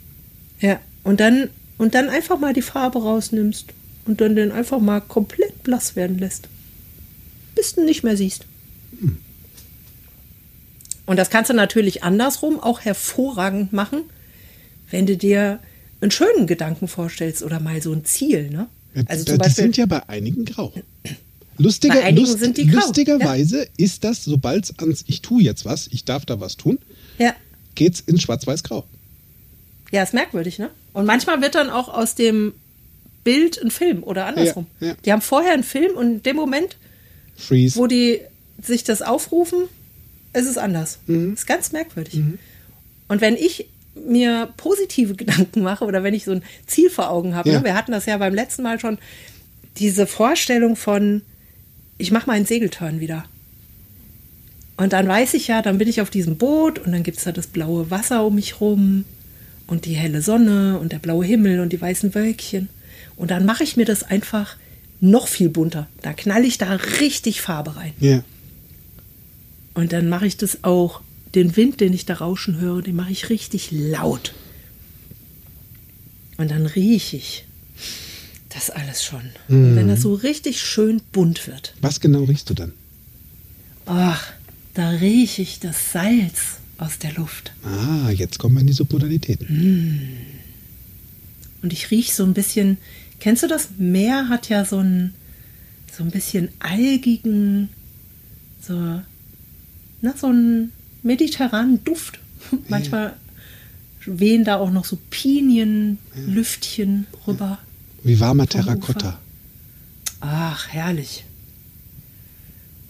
Ja, und dann, und dann einfach mal die Farbe rausnimmst und dann den einfach mal komplett blass werden lässt. Bis du ihn nicht mehr siehst. Und das kannst du natürlich andersrum auch hervorragend machen, wenn du dir einen schönen Gedanken vorstellst oder mal so ein Ziel. Ne? Also die zum Beispiel, sind ja bei einigen grau. Lustiger, Bei einigen lust, sind die grau, lustigerweise ist das, sobald es ans Ich tue jetzt was, ich darf da was tun, ja, geht's ins Schwarz-Weiß-Grau. Ja, ist merkwürdig, ne? Und manchmal wird dann auch aus dem Bild ein Film oder andersrum. Ja, ja. Die haben vorher einen Film und in dem Moment Freeze. wo die sich das aufrufen, ist es anders. Mhm. Ist ganz merkwürdig. Und wenn ich mir positive Gedanken mache oder wenn ich so ein Ziel vor Augen habe, Ja. ne, wir hatten das ja beim letzten Mal schon, diese Vorstellung von, ich mache meinen Segeltörn wieder. Und dann weiß ich ja, dann bin ich auf diesem Boot und dann gibt es da das blaue Wasser um mich rum und die helle Sonne und der blaue Himmel und die weißen Wölkchen. Und dann mache ich mir das einfach noch viel bunter. Da knall ich da richtig Farbe rein. Ja. Und dann mache ich das auch, den Wind, den ich da rauschen höre, den mache ich richtig laut. Und dann rieche ich das alles schon. Und wenn das so richtig schön bunt wird, Was genau riechst du dann? ach, da rieche ich das Salz aus der Luft. Ah, jetzt kommen wir in die Submodalitäten. Und ich rieche so ein bisschen, kennst du das? Meer hat ja so ein, so ein bisschen algigen, so, na, so einen mediterranen Duft. Manchmal wehen da auch noch so Pinienlüftchen rüber. Wie warmer Terrakotta. Ach, herrlich.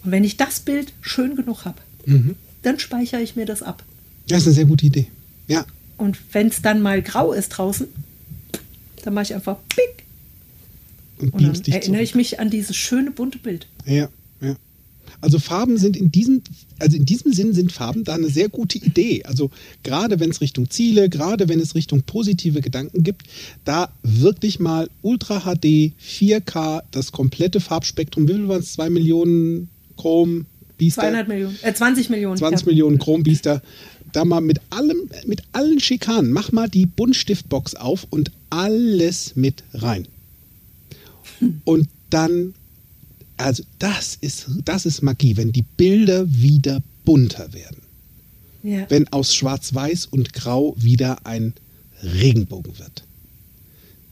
Und wenn ich das Bild schön genug habe, Mhm. Dann speichere ich mir das ab. Das ist eine sehr gute Idee. Ja. Und wenn es dann mal grau ist draußen, dann mache ich einfach pick Und Und dann erinnere zurück. ich mich an dieses schöne bunte Bild. Ja, ja. Also Farben sind in diesem, also in diesem Sinn sind Farben da eine sehr gute Idee. Also gerade wenn es Richtung Ziele, gerade wenn es Richtung positive Gedanken gibt, da wirklich mal Ultra HD, 4K, das komplette Farbspektrum, wie viel waren es? 2 Millionen Chrom, Biester? 200 Millionen, äh, 20 Millionen. 20 ja. Millionen Chrombiester. Da mal mit allem, mit allen Schikanen, mach mal die Buntstiftbox auf und alles mit rein. Und dann, also das ist, das ist Magie, wenn die Bilder wieder bunter werden. Ja. Wenn aus Schwarz-Weiß und Grau wieder ein Regenbogen wird.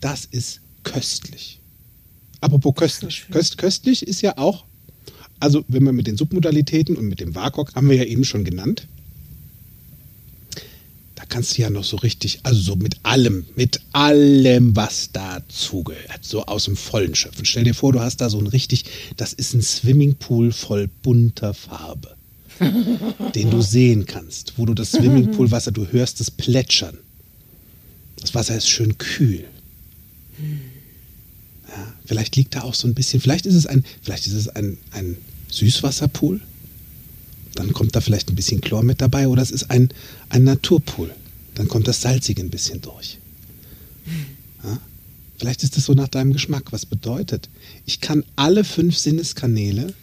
Das ist köstlich. Apropos köstlich. Köst, köstlich ist ja auch, also wenn wir mit den Submodalitäten und mit dem WAKOK haben wir ja eben schon genannt. Da kannst du ja noch so richtig, also so mit allem, mit allem, was dazugehört, so aus dem Vollen schöpfen. Stell dir vor, du hast da so ein richtig, das ist ein Swimmingpool voll bunter Farbe, den du sehen kannst, wo du das Swimmingpoolwasser, du hörst es plätschern. Das Wasser ist schön kühl. Ja, vielleicht liegt da auch so ein bisschen, vielleicht ist es ein, vielleicht ist es ein, ein Süßwasserpool. Dann kommt da vielleicht ein bisschen Chlor mit dabei oder es ist ein, ein Naturpool. Dann kommt das Salzige ein bisschen durch. Ja? Vielleicht ist es so nach deinem Geschmack. Was bedeutet, ich kann alle fünf Sinneskanäle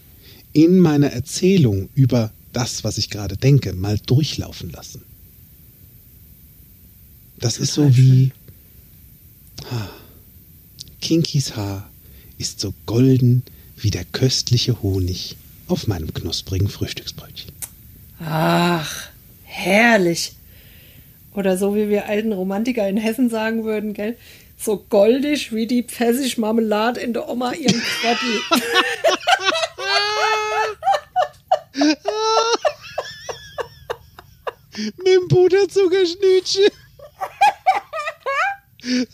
in meiner Erzählung über das, was ich gerade denke, mal durchlaufen lassen. Das ist so wie ah, Kinkys Haar ist so golden wie der köstliche Honig auf meinem knusprigen Frühstücksbrötchen. Ach, herrlich. Oder so wie wir alten Romantiker in Hessen sagen würden, gell? So goldig wie die Pfirsichmarmelade in der Oma ihrem Kröppel. Mit dem Puderzuckerschnütchen.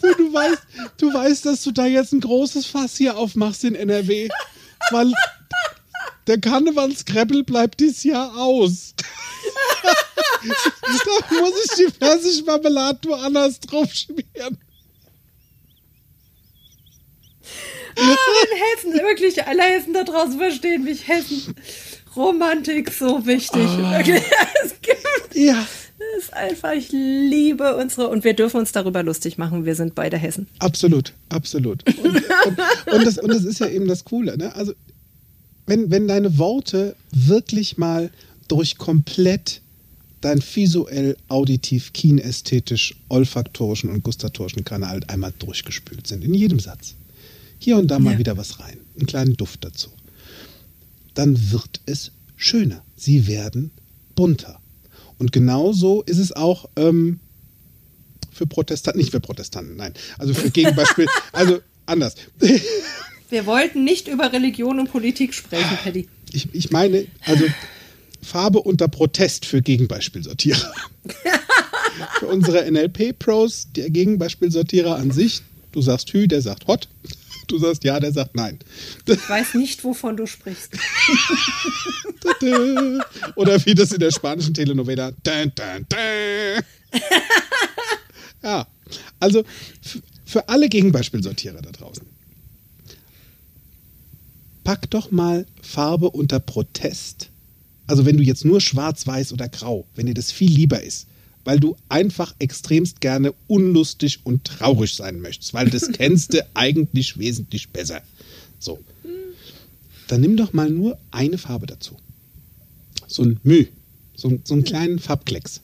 du, du, weißt, du weißt, dass du da jetzt ein großes Fass hier aufmachst in NRW. Weil der Karnevalskreppel bleibt dieses Jahr aus. da muss ich die Pfirsichmarmelade woanders drauf schmieren. in Hessen, wirklich, alle Hessen da draußen verstehen mich, Hessen. Romantik so wichtig. Wirklich, es gibt Ja, es ist einfach, ich liebe unsere und wir dürfen uns darüber lustig machen. Wir sind beide Hessen. absolut, absolut. Und, und, und, das, und das ist ja eben das Coole. Ne? Also, wenn, wenn deine Worte wirklich mal durch komplett dein visuell, auditiv, kinästhetisch, olfaktorischen und gustatorischen Kanal einmal durchgespült sind, in jedem Satz. Hier und da mal Ja. wieder was rein, einen kleinen Duft dazu. Dann wird es schöner. Sie werden bunter. Und genauso ist es auch ähm, für Protestanten, nicht für Protestanten, nein, also für Gegenbeispiel, also anders. Wir wollten nicht über Religion und Politik sprechen, Paddy. Ich, ich meine, also Farbe unter Protest für Gegenbeispielsortierer. für unsere NLP-Pros, der Gegenbeispielsortierer an sich, du sagst Hü, der sagt Hot. Du sagst Ja, der sagt Nein. Ich weiß nicht, wovon du sprichst. Oder wie das in der spanischen Telenovela. Ja, also für alle Gegenbeispielsortierer da draußen. Pack doch mal Farbe unter Protest. Also wenn du jetzt nur schwarz, weiß oder grau, wenn dir das viel lieber ist, weil du einfach extremst gerne unlustig und traurig sein möchtest, weil das kennst du eigentlich wesentlich besser. So. Dann nimm doch mal nur eine Farbe dazu so ein Müh, so, so einen kleinen Farbklecks.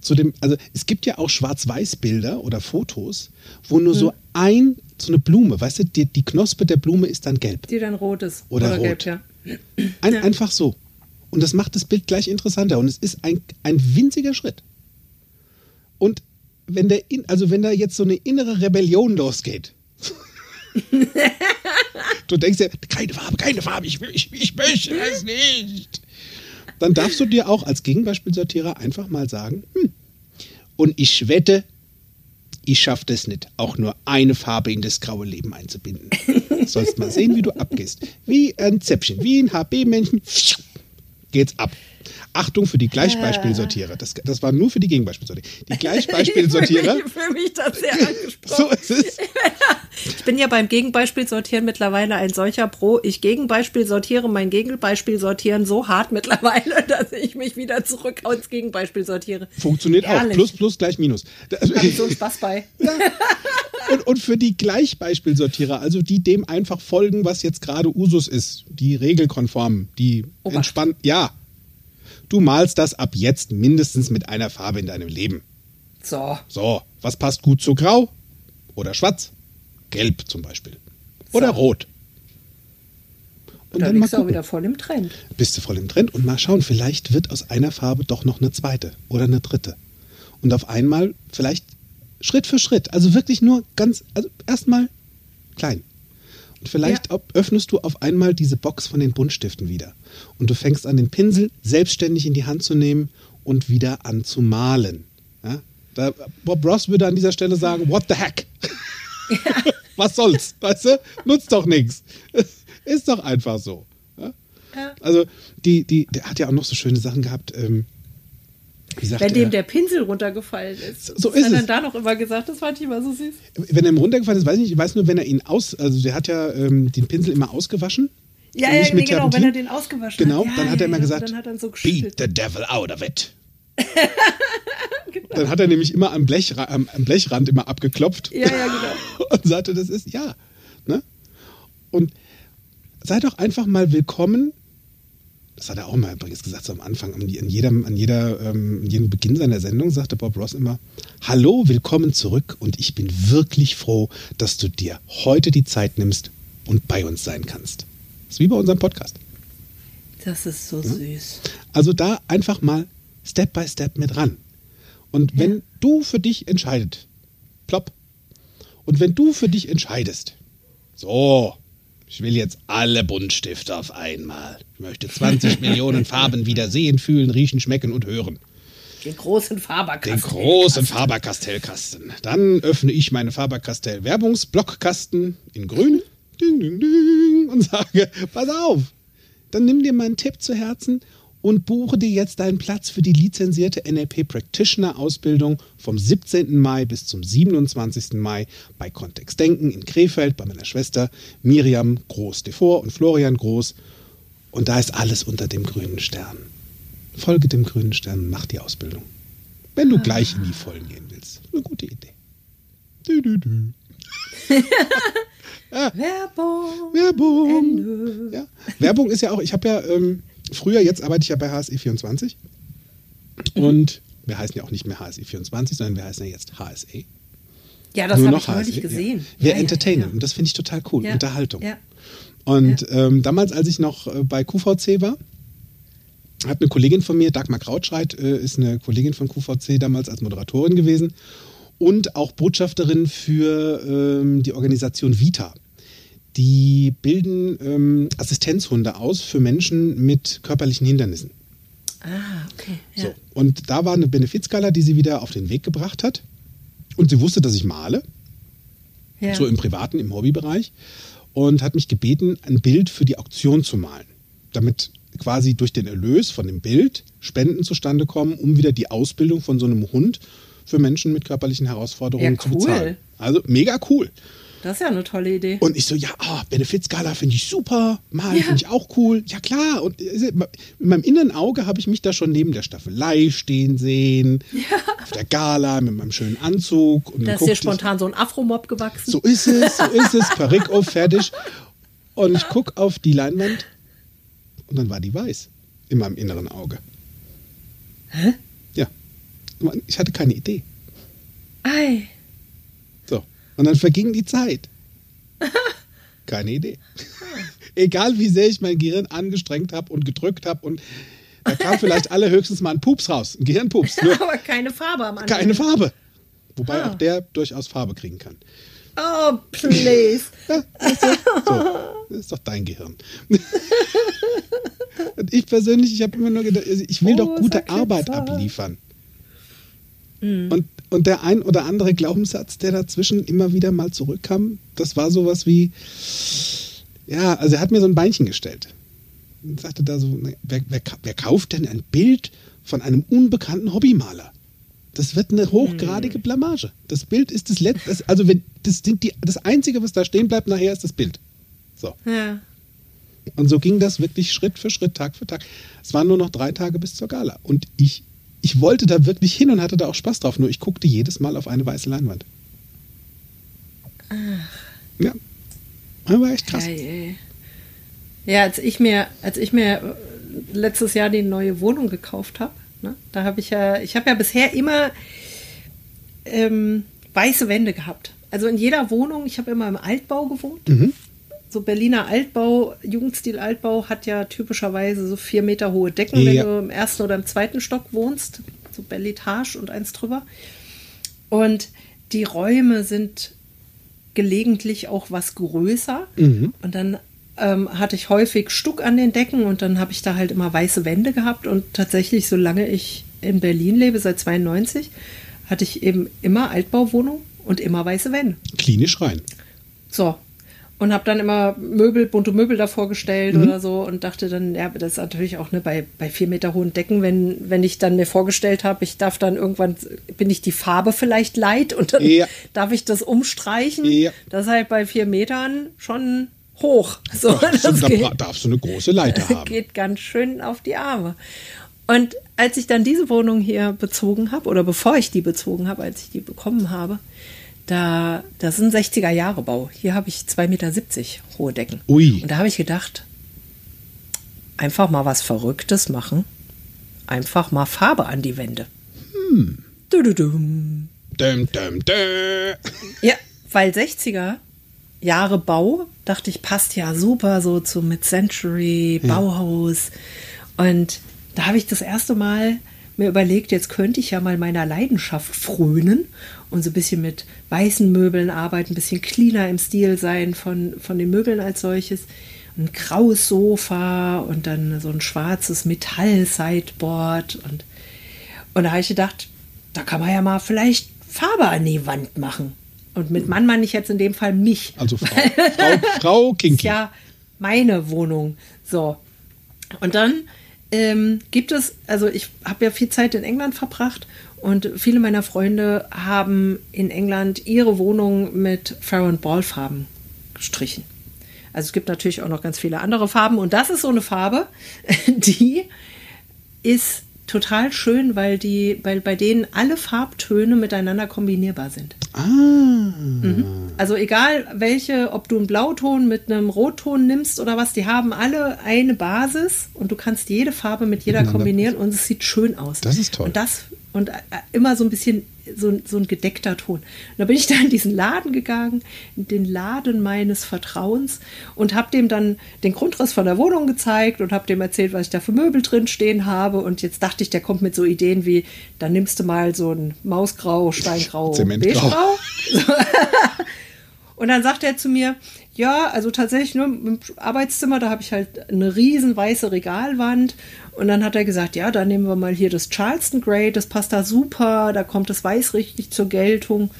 Zu dem, also es gibt ja auch Schwarz-Weiß-Bilder oder Fotos, wo nur so ein, so eine Blume, weißt du, die, die Knospe der Blume ist dann gelb. Die dann rot ist. Oder rot. gelb, ja. Ein, Ja. Einfach so. Und das macht das Bild gleich interessanter. Und es ist ein, ein winziger Schritt. Und wenn der in, also wenn da jetzt so eine innere Rebellion losgeht. du denkst ja, keine Farbe, keine Farbe, ich, will, ich, ich möchte es nicht. Dann darfst du dir auch als Gegenbeispielsortierer einfach mal sagen, hm, und ich wette, ich schaffe das nicht, auch nur eine Farbe in das graue Leben einzubinden. Sollst mal sehen, wie du abgehst. Wie ein Zäpfchen, wie ein HB-Männchen, geht's ab. Achtung für die Gleichbeispielsortierer. Das, das war nur für die Gegenbeispielsortierer. Die Gleichbeispielsortierer, Ich fühle mich da sehr angesprochen. so ist es. Ich bin ja beim Gegenbeispiel sortieren mittlerweile ein solcher Pro. Ich Gegenbeispiel sortiere mein Gegenbeispiel sortieren so hart mittlerweile, dass ich mich wieder zurück ins Gegenbeispiel sortiere. Funktioniert Herrlich. auch. Plus, plus, gleich, minus. Also, Hab ich so einen Spaß bei. und, und für die Gleichbeispielsortierer, also die dem einfach folgen, was jetzt gerade Usus ist, die regelkonformen, die Obacht. entspannt, ja. Du malst das ab jetzt mindestens mit einer Farbe in deinem Leben. So. So, was passt gut zu Grau? Oder Schwarz? Gelb zum Beispiel. Oder So. Rot. Und da dann liegst du auch wieder voll im Trend. Bist du voll im Trend und mal schauen, vielleicht wird aus einer Farbe doch noch eine zweite oder eine dritte. Und auf einmal vielleicht Schritt für Schritt, also wirklich nur ganz, also erstmal klein. Und vielleicht Ja. öffnest du auf einmal diese Box von den Buntstiften wieder. Und du fängst an, den Pinsel selbstständig in die Hand zu nehmen und wieder an zu malen. Ja? Da, Bob Ross würde an dieser Stelle sagen, what the heck? Was soll's? Weißt du? Nutzt doch nichts. Ist doch einfach so. Ja? Ja. Also, die, die, der hat ja auch noch so schöne Sachen gehabt. Ähm, wie sagt Wenn dem der Pinsel runtergefallen ist. So- ist hat er dann da noch immer gesagt? Das fand ich immer so süß. Wenn er ihm runtergefallen ist, weiß ich nicht. Ich weiß nur, wenn er ihn aus. Also, der hat ja ähm, den Pinsel immer ausgewaschen. Ja, ja, nicht nee, mit genau, Terpentin. wenn er den ausgewaschen Genau, hat. Ja, dann hat er immer gesagt, Dann hat er so beat the devil out of it. Dann hat er nämlich immer am, Blechra am, am Blechrand immer abgeklopft. Ja, ja, genau. und sagte, das ist ja. Ne? Und sei doch einfach mal willkommen. Das hat er auch mal übrigens gesagt so am Anfang. An, jedem, an, jeder, ähm, an jedem Beginn seiner Sendung sagte Bob Ross immer: Hallo, willkommen zurück. Und ich bin wirklich froh, dass du dir heute die Zeit nimmst und bei uns sein kannst. Das ist wie bei unserem Podcast. Das ist so süß. Also da einfach mal Step by Step mit ran. Und wenn Ja. du für dich entscheidet, plopp. Und wenn du für dich entscheidest, so, ich will jetzt alle Buntstifte auf einmal. Ich möchte 20 Millionen Farben wieder sehen, fühlen, riechen, schmecken und hören. Den großen Faberkasten. Den großen Faber-Castell-Kasten. Dann öffne ich meine Faber-Castell-Werbungsblockkasten in grün ding, ding, ding, und sage, pass auf, dann nimm dir meinen Tipp zu Herzen und buche dir jetzt deinen Platz für die lizenzierte NLP Practitioner Ausbildung vom 17. Mai bis zum 27. Mai bei Kontext Denken in Krefeld bei meiner Schwester Miriam Groß-Devor und Florian Groß. Und da ist alles unter dem grünen Stern. Folge dem grünen Stern und mach die Ausbildung. Wenn du gleich in die Vollen gehen willst. Eine gute Idee. Dü, dü, dü. Werbung. Werbung. Ende. Ja. Werbung ist ja auch, ich habe ja ähm, früher, jetzt arbeite ich ja bei HSE24. Und wir heißen ja auch nicht mehr HSE24, sondern wir heißen ja jetzt HSE. Ja, das habe ich neulich HSE, gesehen. Ja. Wir Ja, ja, entertainen ja. und das finde ich total cool. Ja. Unterhaltung. Ja. Und ähm, damals, als ich noch äh, bei QVC war, hat eine Kollegin von mir, Dagmar Krautschreit, äh, ist eine Kollegin von QVC damals als Moderatorin gewesen und auch Botschafterin für ähm, die Organisation Vita. Die bilden ähm, Assistenzhunde aus für Menschen mit körperlichen Hindernissen. Ah, okay. Ja. So. Und da war eine Benefizskala, die sie wieder auf den Weg gebracht hat. Und sie wusste, dass ich male, Ja. so im privaten, im Hobbybereich, und hat mich gebeten, ein Bild für die Auktion zu malen, damit quasi durch den Erlös von dem Bild Spenden zustande kommen, um wieder die Ausbildung von so einem Hund für Menschen mit körperlichen Herausforderungen Ja, zu cool. bezahlen. Also mega cool. Das ist ja eine tolle Idee. Und ich so, ja, oh, Benefizskala finde ich super, Malen finde ich auch cool. Ja klar, und äh, in meinem inneren Auge habe ich mich da schon neben der Staffelei stehen sehen, auf der Gala mit meinem schönen Anzug. Und da ist dir guckte ich- spontan so ein Afromob gewachsen. so ist es, so ist es, Perücke auf, fertig. Und ich gucke auf die Leinwand und dann war die weiß in meinem inneren Auge. Hä? Ich hatte keine Idee. Ei. So. Und dann verging die Zeit. Keine Idee. Egal wie sehr ich mein Gehirn angestrengt habe und gedrückt habe und da kam vielleicht allerhöchstens mal ein Pups raus, ein Gehirnpups, Aber keine Farbe am Anfang. keine Farbe. Wobei Ah. auch der durchaus Farbe kriegen kann. Oh, please. Ja, so, das ist doch dein Gehirn. Und ich persönlich, ich habe immer nur gedacht, also ich will doch Rosa gute Arbeit abliefern. Mhm. Und, und der ein oder andere Glaubenssatz, der dazwischen immer wieder mal zurückkam, das war sowas wie, ja, also er hat mir so ein Beinchen gestellt. Und sagte da so, ne, wer, wer, wer kauft denn ein Bild von einem unbekannten Hobbymaler? Das wird eine hochgradige Mhm. Blamage. Das Bild ist das letzte, also wenn, das, sind die, das Einzige, was da stehen bleibt nachher, ist das Bild. So. Ja. Und so ging das wirklich Schritt für Schritt, Tag für Tag. Es waren nur noch drei Tage bis zur Gala. Und ich, ich wollte da wirklich hin und hatte da auch Spaß drauf. Nur ich guckte jedes Mal auf eine weiße Leinwand. Ja. Das war echt krass. Ei. Ja, als ich mir, als ich mir äh, letztes Jahr die neue Wohnung gekauft habe, ne, da habe ich ja, ich habe ja bisher immer ähm, weiße Wände gehabt. Also in jeder Wohnung, ich habe immer im Altbau gewohnt. Mhm. So Berliner Altbau, Jugendstil Altbau hat ja typischerweise so vier Meter hohe Decken, Ja. wenn du im ersten oder im zweiten Stock wohnst. So Belletage und eins drüber. Und die Räume sind gelegentlich auch was größer. Mhm. Und dann ähm, hatte ich häufig Stuck an den Decken und dann habe ich da halt immer weiße Wände gehabt. Und tatsächlich, solange ich in Berlin lebe, seit 92, hatte ich eben immer Altbauwohnung und immer weiße Wände. Klinisch rein. So. Und habe dann immer Möbel, bunte Möbel davor gestellt Mhm. oder so und dachte dann, ja, das ist natürlich auch ne, bei, bei vier Meter hohen Decken, wenn, wenn ich dann mir vorgestellt habe, ich darf dann irgendwann, bin ich die Farbe vielleicht leid und dann Ja. darf ich das umstreichen. Ja. Das ist halt bei vier Metern schon hoch. So, Ach, das da geht, darfst du eine große Leiter haben. geht ganz schön auf die Arme. Und als ich dann diese Wohnung hier bezogen habe, oder bevor ich die bezogen habe, als ich die bekommen habe, da, das ist ein 60er-Jahre-Bau. Hier habe ich 2,70 Meter hohe Decken. Ui. Und da habe ich gedacht, einfach mal was Verrücktes machen. Einfach mal Farbe an die Wände. Hm. Düm, düm, düm. Ja, weil 60er Jahre Bau, dachte ich, passt ja super so zu Mid-Century, Bauhaus. Und da habe ich das erste Mal mir überlegt, jetzt könnte ich ja mal meiner Leidenschaft frönen und so ein bisschen mit weißen Möbeln arbeiten, ein bisschen cleaner im Stil sein von, von den Möbeln als solches. Ein graues Sofa und dann so ein schwarzes Metall-Sideboard. Und, und da habe ich gedacht, da kann man ja mal vielleicht Farbe an die Wand machen. Und mit Mann meine ich jetzt in dem Fall mich. Also Frau, Frau, Frau Kinky. ja meine Wohnung. So. Und dann ähm, gibt es, also ich habe ja viel Zeit in England verbracht und viele meiner Freunde haben in England ihre Wohnung mit Farrow Ball Farben gestrichen. Also es gibt natürlich auch noch ganz viele andere Farben. Und das ist so eine Farbe, die ist total schön, weil die, weil bei denen alle Farbtöne miteinander kombinierbar sind. Ah. Mhm. Also egal welche, ob du einen Blauton mit einem Rotton nimmst oder was, die haben alle eine Basis und du kannst jede Farbe mit jeder kombinieren und es sieht schön aus. Das ist toll. Und das und äh, immer so ein bisschen so, so ein gedeckter Ton. Und da bin ich da in diesen Laden gegangen, in den Laden meines Vertrauens und habe dem dann den Grundriss von der Wohnung gezeigt und habe dem erzählt, was ich da für Möbel drin stehen habe. Und jetzt dachte ich, der kommt mit so Ideen wie, dann nimmst du mal so ein Mausgrau, Steingrau. Beigegrau. Und dann sagt er zu mir, ja, also tatsächlich nur im Arbeitszimmer, da habe ich halt eine riesen weiße Regalwand. Und dann hat er gesagt, ja, dann nehmen wir mal hier das Charleston Grey, das passt da super, da kommt das Weiß richtig zur Geltung.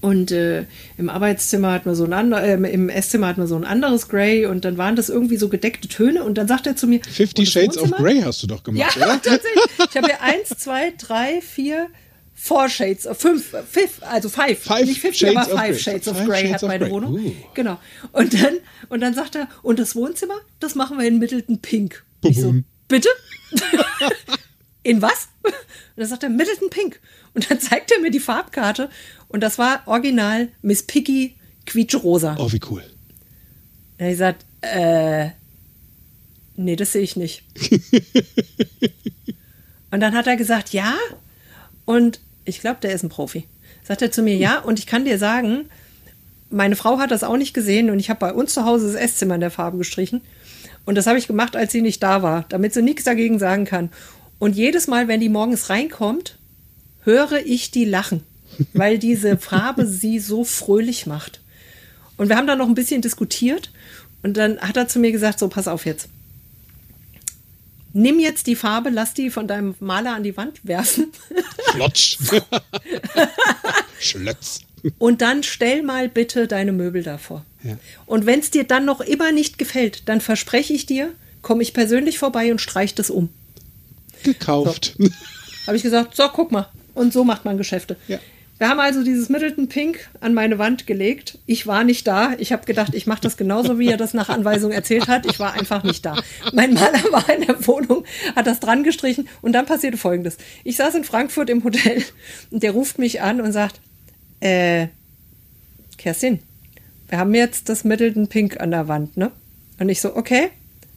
Und äh, im Arbeitszimmer hat man so ein ander, äh, im Esszimmer hat man so ein anderes Grey und dann waren das irgendwie so gedeckte Töne und dann sagt er zu mir, Fifty "Und das Shades of Wohnzimmer?" Grey hast du doch Ja, gemacht, oder? tatsächlich. Ich habe hier eins, zwei, drei, vier, four Shades, äh, fünf, äh, fifth, also five. Five Nicht 50, Shades aber of five. Shades of Grey hat of meine. Wohnung. Uh. Genau. Und dann, und dann sagt er, und das Wohnzimmer, das machen wir in Middleton Pink. Ich so. Bitte? in was? Und dann sagt er, Middleton Pink. Und dann zeigt er mir die Farbkarte und das war original Miss Piggy quietschrosa. Oh, wie cool. Er hat gesagt, äh, nee, das sehe ich nicht. und dann hat er gesagt, ja. Und ich glaube, der ist ein Profi. Sagt er zu mir, ja. Und ich kann dir sagen, meine Frau hat das auch nicht gesehen und ich habe bei uns zu Hause das Esszimmer in der Farbe gestrichen. Und das habe ich gemacht, als sie nicht da war, damit sie nichts dagegen sagen kann. Und jedes Mal, wenn die morgens reinkommt, höre ich die lachen, weil diese Farbe sie so fröhlich macht. Und wir haben dann noch ein bisschen diskutiert und dann hat er zu mir gesagt, so pass auf jetzt. Nimm jetzt die Farbe, lass die von deinem Maler an die Wand werfen Flotsch. Schlötz. und dann stell mal bitte deine Möbel davor. Ja. Und wenn es dir dann noch immer nicht gefällt, dann verspreche ich dir, komme ich persönlich vorbei und streich das um. Gekauft. Habe ich gesagt, so, guck mal. Und so macht man Geschäfte. Ja. Wir haben also dieses Middleton Pink an meine Wand gelegt. Ich war nicht da. Ich habe gedacht, ich mache das genauso, wie er das nach Anweisung erzählt hat. Ich war einfach nicht da. Mein Maler war in der Wohnung, hat das dran gestrichen und dann passierte Folgendes. Ich saß in Frankfurt im Hotel und der ruft mich an und sagt, äh, Kerstin, wir haben jetzt das Middleton Pink an der Wand, ne? Und ich so, okay.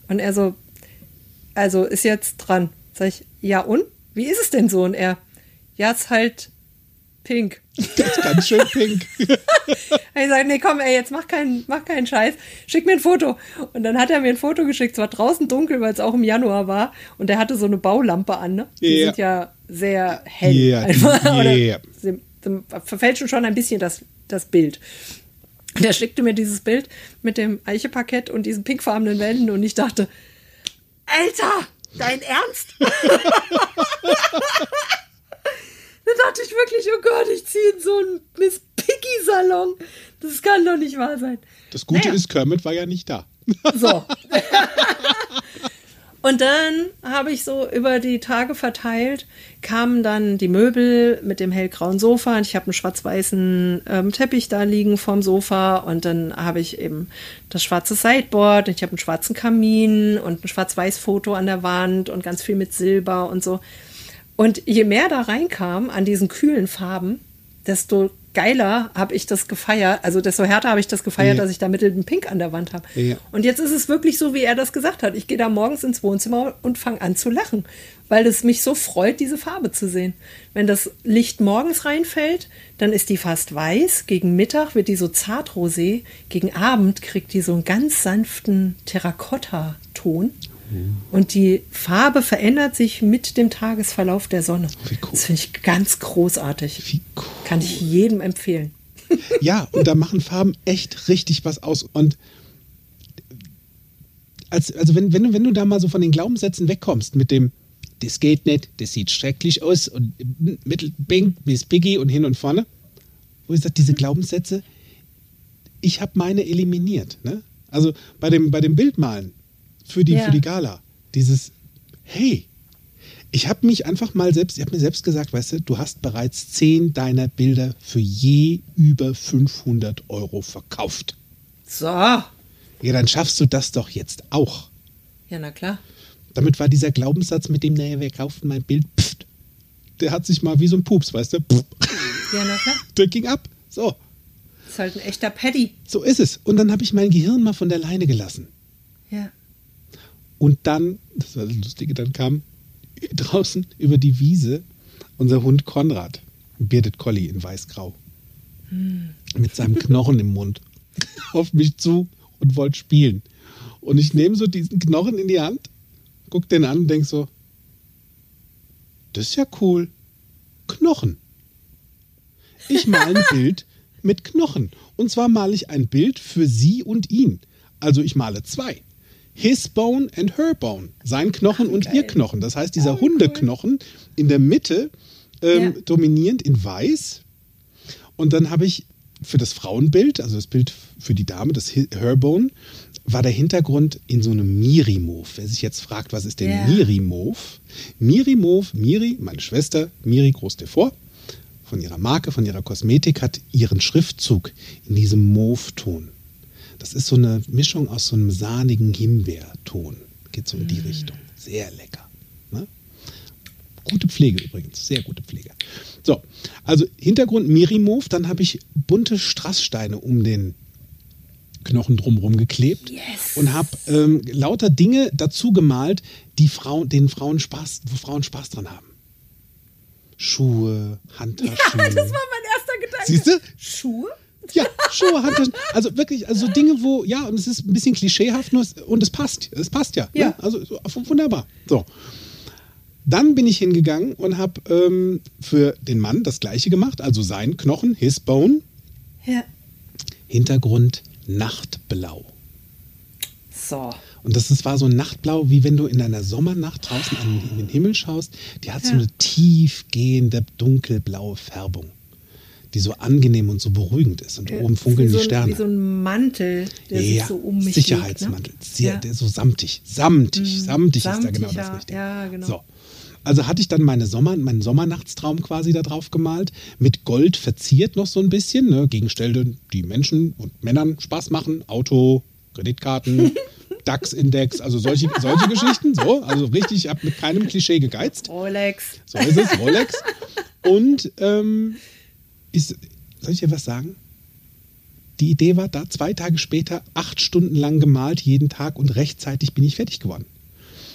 Und er so, also ist jetzt dran. Sag ich, ja und? Wie ist es denn so? Und er, ja, ist halt pink. Das ist ganz schön pink. Ich sage, nee, komm, ey, jetzt mach keinen, mach keinen Scheiß. Schick mir ein Foto. Und dann hat er mir ein Foto geschickt. Es war draußen dunkel, weil es auch im Januar war. Und er hatte so eine Baulampe an, ne? Die Ja. sind ja sehr hell. Ja, einfach. Sie, sie verfälschen schon ein bisschen das, das Bild. Und er schickte mir dieses Bild mit dem Eicheparkett und diesen pinkfarbenen Wänden und ich dachte, Alter, dein Ernst? Da dachte ich wirklich, oh Gott, ich ziehe in so einen Miss Piggy Salon. Das kann doch nicht wahr sein. Das Gute Naja. ist, Kermit war ja nicht da. So. Und dann habe ich so über die Tage verteilt, kamen dann die Möbel mit dem hellgrauen Sofa und ich habe einen schwarz-weißen ähm, Teppich da liegen vorm Sofa und dann habe ich eben das schwarze Sideboard und ich habe einen schwarzen Kamin und ein schwarz-weiß Foto an der Wand und ganz viel mit Silber und so. Und je mehr da reinkam an diesen kühlen Farben, desto geiler habe ich das gefeiert, also desto härter habe ich das gefeiert, Ja. dass ich da mittel Pink an der Wand habe. Ja. Und jetzt ist es wirklich so, wie er das gesagt hat. Ich gehe da morgens ins Wohnzimmer und fange an zu lachen, weil es mich so freut, diese Farbe zu sehen. Wenn das Licht morgens reinfällt, dann ist die fast weiß. Gegen Mittag wird die so zart rosé. Gegen Abend kriegt die so einen ganz sanften Terrakotta-Ton. Und die Farbe verändert sich mit dem Tagesverlauf der Sonne. Cool. Das finde ich ganz großartig. Cool. Kann ich jedem empfehlen. Ja, und da machen Farben echt richtig was aus. Und als, also wenn, wenn, du, wenn du da mal so von den Glaubenssätzen wegkommst mit dem, das geht nicht, das sieht schrecklich aus und Mittelpink, Miss Piggy und hin und vorne, wo ich sage, diese Glaubenssätze, ich habe meine eliminiert. Ne? Also bei dem, bei dem Bildmalen für die, Ja. für die Gala, dieses, hey, ich habe mich einfach mal selbst, ich habe mir selbst gesagt, weißt du, du hast bereits zehn deiner Bilder für je über 500 Euro verkauft. So. Ja, dann schaffst du das doch jetzt auch. Ja, na klar. Damit war dieser Glaubenssatz mit dem, naja, wer kauft mein Bild? Pfft. Der hat sich mal wie so ein Pups, weißt du? Pfft. Ja, na klar. Der ging ab. So, Ist halt ein echter Paddy. so ist es. Und dann habe ich mein Gehirn mal von der Leine gelassen. Und dann, das war das Lustige, dann kam draußen über die Wiese unser Hund Konrad, ein Bearded Collie in weiß-grau, mit seinem Knochen im Mund, auf mich zu und wollte spielen. Und ich nehme so diesen Knochen in die Hand, guck den an und denk so, das ist ja cool. Knochen. Ich male ein Bild mit Knochen. Und zwar male ich ein Bild für sie und ihn. Also ich male zwei. His bone and her bone. Sein Knochen und ihr Knochen. Das heißt, dieser Hundeknochen in der Mitte ähm, Ja. dominierend in weiß. Und dann habe ich für das Frauenbild, also das Bild für die Dame, das Hi- Herbone, war der Hintergrund in so einem Miri-Move. Wer sich jetzt fragt, was ist denn Ja. Miri-Move? Miri-Move, Miri, meine Schwester, Miri Groß Devor, von ihrer Marke, von ihrer Kosmetik, hat ihren Schriftzug in diesem Mauve-Ton. Das ist so eine Mischung aus so einem sahnigen Himbeerton. Geht so in die Richtung. Sehr lecker. Ne? Gute Pflege übrigens, sehr gute Pflege. So, also Hintergrund Mirimov, dann habe ich bunte Strasssteine um den Knochen drumherum geklebt Yes. und habe ähm, lauter Dinge dazu gemalt, die Frauen, denen Frauen Spaß, wo Frauen Spaß dran haben. Schuhe, Handtaschen. Das war mein erster Gedanke. Siehst du? Schuhe? Ja, Schuhe, Handtaschen. Also wirklich, also so Dinge, wo, ja, und es ist ein bisschen klischeehaft, nur es, und es passt. Es passt ja. Ja. Ne? Also so, wunderbar. So. Dann bin ich hingegangen und habe ähm, für den Mann das gleiche gemacht, also sein Knochen, his bone, Ja. Hintergrund Nachtblau. So. Und das ist, war so ein Nachtblau, wie wenn du in einer Sommernacht draußen an in den Himmel schaust. Die hat so Ja. eine tiefgehende dunkelblaue Färbung, die so angenehm und so beruhigend ist. Und oben funkeln so die ein, Sterne. Wie so ein Mantel, der sich so um mich Sicherheitsmantel. Legt, ne? Sehr, ja. der so samtig. Samtig. Samtig ist da genau das Richtige. ja, genau. So. Also hatte ich dann meine Sommer, meinen Sommernachtstraum quasi da drauf gemalt, mit Gold verziert noch so ein bisschen, ne? Gegenstände, die Menschen und Männern Spaß machen, Auto, Kreditkarten, DAX-Index, also solche, solche Geschichten, so, also richtig, ich habe mit keinem Klischee gegeizt. Rolex. So ist es, Rolex. Und ähm, ist, soll ich dir was sagen? Die Idee war da, zwei Tage später, acht Stunden lang gemalt, jeden Tag und rechtzeitig bin ich fertig geworden.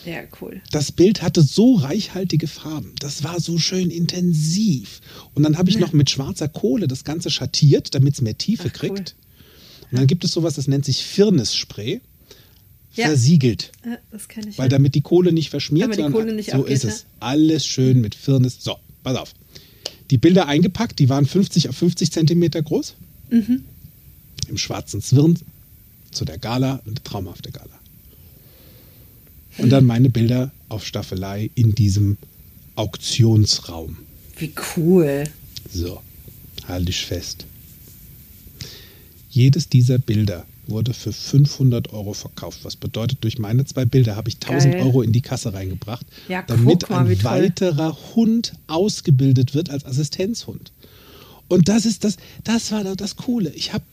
Ja, cool. Das Bild hatte so reichhaltige Farben. Das war so schön intensiv. Und dann habe ich noch mit schwarzer Kohle das Ganze schattiert, damit es mehr Tiefe Ach, cool. kriegt. Und dann gibt es sowas, das nennt sich Firnis-Spray. Ja. Versiegelt. Ja, das kann ich. Weil ja. damit die Kohle nicht verschmiert, Damit die sondern Kohle nicht so abgeht, ist es. Alles schön mit Firnis. So, pass auf. Die Bilder eingepackt, die waren 50 auf 50 Zentimeter groß. Mhm. Im schwarzen Zwirn zu der Gala, eine traumhafte Gala. Und dann meine Bilder auf Staffelei in diesem Auktionsraum. Wie cool. So, halt dich fest. Jedes dieser Bilder wurde für 500 Euro verkauft. Was bedeutet, durch meine zwei Bilder habe ich 1000 Geil. Euro in die Kasse reingebracht, Ja, damit mal, ein weiterer Hund ausgebildet wird als Assistenzhund. Und das ist das, das war das Coole. Ich habe,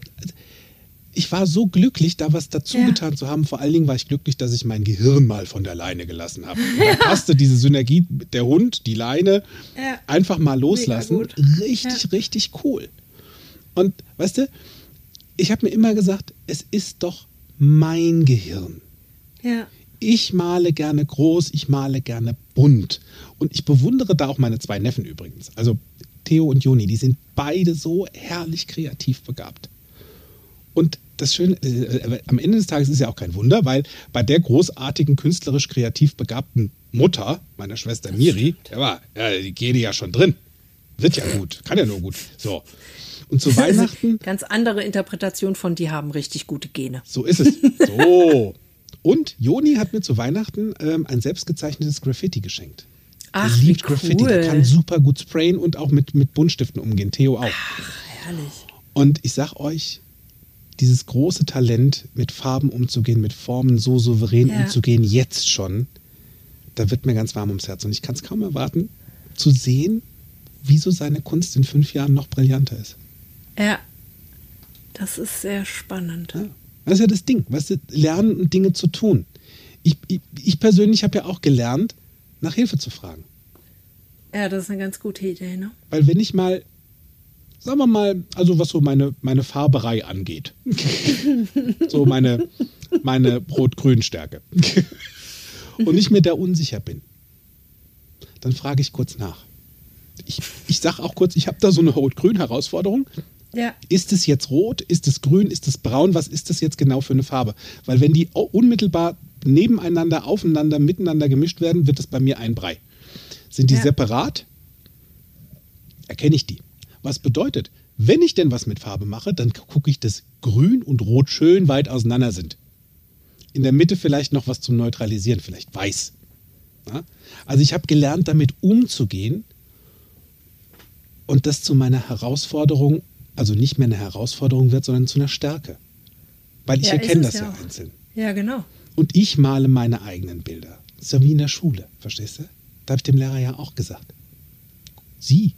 ich war so glücklich, da was dazu Ja. getan zu haben. Vor allen Dingen war ich glücklich, dass ich mein Gehirn mal von der Leine gelassen habe. Da passte diese Synergie, der Hund, die Leine, Ja. einfach mal loslassen. Richtig, richtig cool. Und weißt du, ich habe mir immer gesagt, es ist doch mein Gehirn. Ja. Ich male gerne groß, ich male gerne bunt. Und ich bewundere da auch meine zwei Neffen übrigens. Also Theo und Joni, die sind beide so herrlich kreativ begabt. Und das Schöne, äh, am Ende des Tages ist ja auch kein Wunder, weil bei der großartigen, künstlerisch kreativ begabten Mutter, meiner Schwester Miri, der war, ja, die Gene ja schon drin. Wird ja gut, kann ja nur gut. So. Und zu Weihnachten Ganz andere Interpretation von die haben richtig gute Gene. so ist es. So. Und Joni hat mir zu Weihnachten ähm, ein selbstgezeichnetes Graffiti geschenkt. Ach, er liebt wie Graffiti. cool. Der kann super gut sprayen und auch mit, mit Buntstiften umgehen. Theo auch. Herrlich. Und ich sag euch, dieses große Talent, mit Farben umzugehen, mit Formen so souverän Ja. umzugehen, jetzt schon, da wird mir ganz warm ums Herz. Und ich kann es kaum erwarten, zu sehen, wieso seine Kunst in fünf Jahren noch brillanter ist. Ja. Das ist sehr spannend. Ja. Das ist ja das Ding, weißt du, lernen und Dinge zu tun. Ich, ich, ich persönlich habe ja auch gelernt, nach Hilfe zu fragen. Ja, das ist eine ganz gute Idee, ne? Weil wenn ich mal, sagen wir mal, also was so meine, meine Farberei angeht, so meine, meine Rot-Grün-Stärke, und ich mir da unsicher bin, dann frage ich kurz nach. Ich, ich sage auch kurz, ich habe da so eine Rot-Grün-Herausforderung. Ja. Ist es jetzt rot? Ist es grün? Ist es braun? Was ist das jetzt genau für eine Farbe? Weil wenn die unmittelbar nebeneinander, aufeinander, miteinander gemischt werden, wird es bei mir ein Brei. Sind die Ja. separat, erkenne ich die. Was bedeutet, wenn ich denn was mit Farbe mache, dann gucke ich, dass grün und rot schön weit auseinander sind. In der Mitte vielleicht noch was zum Neutralisieren, vielleicht weiß. Ja? Also ich habe gelernt, damit umzugehen und das zu meiner Herausforderung, also nicht mehr eine Herausforderung wird, sondern zu einer Stärke. Weil ich Ja, erkenne das ja ja auch. einzeln. Ja, genau. Und ich male meine eigenen Bilder. Das ist ja wie in der Schule, verstehst du? Da habe ich dem Lehrer ja auch gesagt. Sie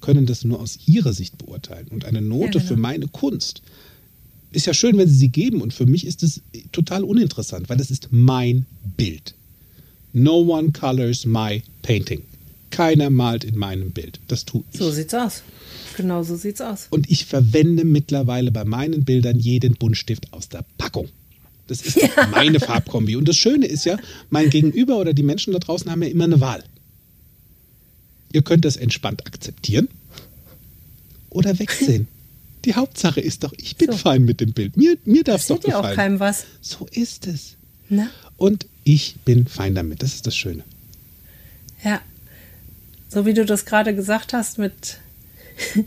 können das nur aus Ihrer Sicht beurteilen. Und eine Note genau. für meine Kunst ist ja schön, wenn Sie sie geben. Und für mich ist es total uninteressant, weil das ist mein Bild. No one colors my painting. Keiner malt in meinem Bild. Das tue ich. So sieht's aus. Genau so sieht's aus. Und ich verwende mittlerweile bei meinen Bildern jeden Buntstift aus der Packung. Das ist doch meine Farbkombi. Und das Schöne ist ja, mein Gegenüber oder die Menschen da draußen haben ja immer eine Wahl. Ihr könnt das entspannt akzeptieren oder wegsehen. Die Hauptsache ist doch, ich bin So. fein mit dem Bild. Mir, mir darf es doch ja auch gefallen. keinem was. So ist es. Ne? Und ich bin fein damit. Das ist das Schöne. Ja. So wie du das gerade gesagt hast mit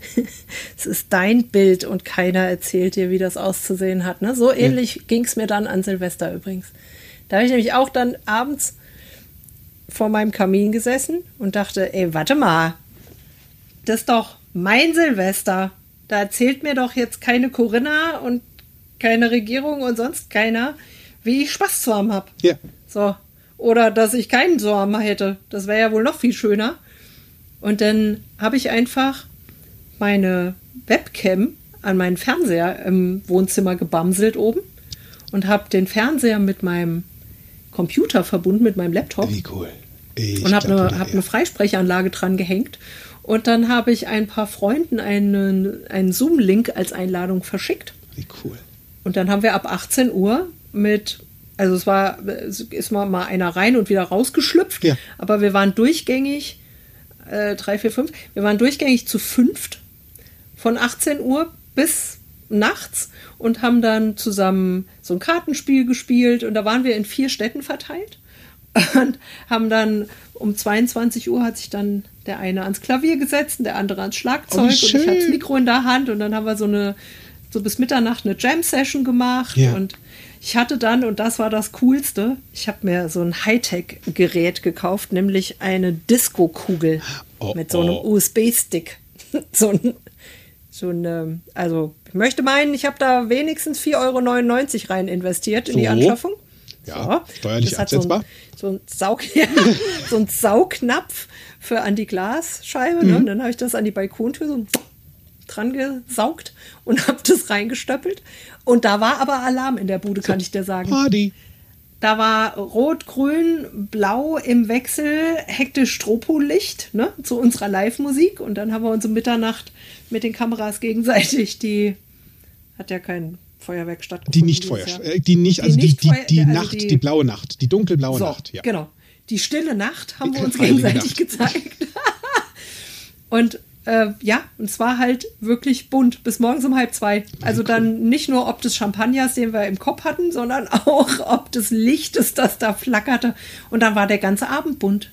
es ist dein Bild und keiner erzählt dir, wie das auszusehen hat. Ne? So ähnlich ging es mir dann an Silvester übrigens. Da habe ich nämlich auch dann abends vor meinem Kamin gesessen und dachte, ey, warte mal, das ist doch mein Silvester. Da erzählt mir doch jetzt keine Corinna und keine Regierung und sonst keiner, wie ich Spaß zu haben habe. Ja. So. Oder dass ich keinen Sorgen hätte. Das wäre ja wohl noch viel schöner. Und dann habe ich einfach meine Webcam an meinen Fernseher im Wohnzimmer gebamselt oben und habe den Fernseher mit meinem Computer verbunden, mit meinem Laptop Wie cool. Ich und habe eine, hab eine Freisprechanlage dran gehängt. Und dann habe ich ein paar Freunden einen, einen Zoom-Link als Einladung verschickt. Wie cool. Und dann haben wir ab 18 Uhr mit, also es war, es ist mal, mal einer rein und wieder rausgeschlüpft, Ja. aber wir waren durchgängig, äh, drei, vier, fünf, wir waren durchgängig zu fünft von 18 Uhr bis nachts und haben dann zusammen so ein Kartenspiel gespielt und da waren wir in vier Städten verteilt und haben dann um 22 Uhr hat sich dann der eine ans Klavier gesetzt und der andere ans Schlagzeug Oh, und ich hatte das. Mikro in der Hand und dann haben wir so eine so bis Mitternacht eine Jam-Session gemacht Ja. und ich hatte dann, und das war das Coolste, ich habe mir so ein Hightech-Gerät gekauft, nämlich eine Disco-Kugel Oh, mit so einem oh. USB-Stick. so ein, so eine, also ich möchte meinen, ich habe da wenigstens 4,99 Euro rein investiert in die So. Anschaffung. Ja, steuerlich das hat so ein, absetzbar. so ein, Saug, ja, so ein Saugnapf für an die Glasscheibe. Mhm. Ne? Und dann habe ich das an die Balkontür so dran gesaugt und habe das reingestöppelt. Und da war aber Alarm in der Bude, kann ich dir sagen. Party. Da war rot, grün, blau im Wechsel, hektisch Stropolicht ne, zu unserer Live-Musik. Und dann haben wir uns um Mitternacht mit den Kameras gegenseitig die, hat ja kein Feuerwerk stattgefunden. Die nicht dieses Feuer, Jahr. äh, die nicht, also die, nicht die, Feuer- die also Nacht, die- die, blaue Nacht, die dunkelblaue so, Nacht. Ja. Genau. Die stille Nacht haben Die wir uns gegenseitig Nacht. gezeigt. und äh, ja, und es war halt wirklich bunt bis morgens um halb zwei. Also dann nicht nur ob des Champagners, den wir im Kopf hatten, sondern auch ob des Lichtes, das da flackerte. Und dann war der ganze Abend bunt.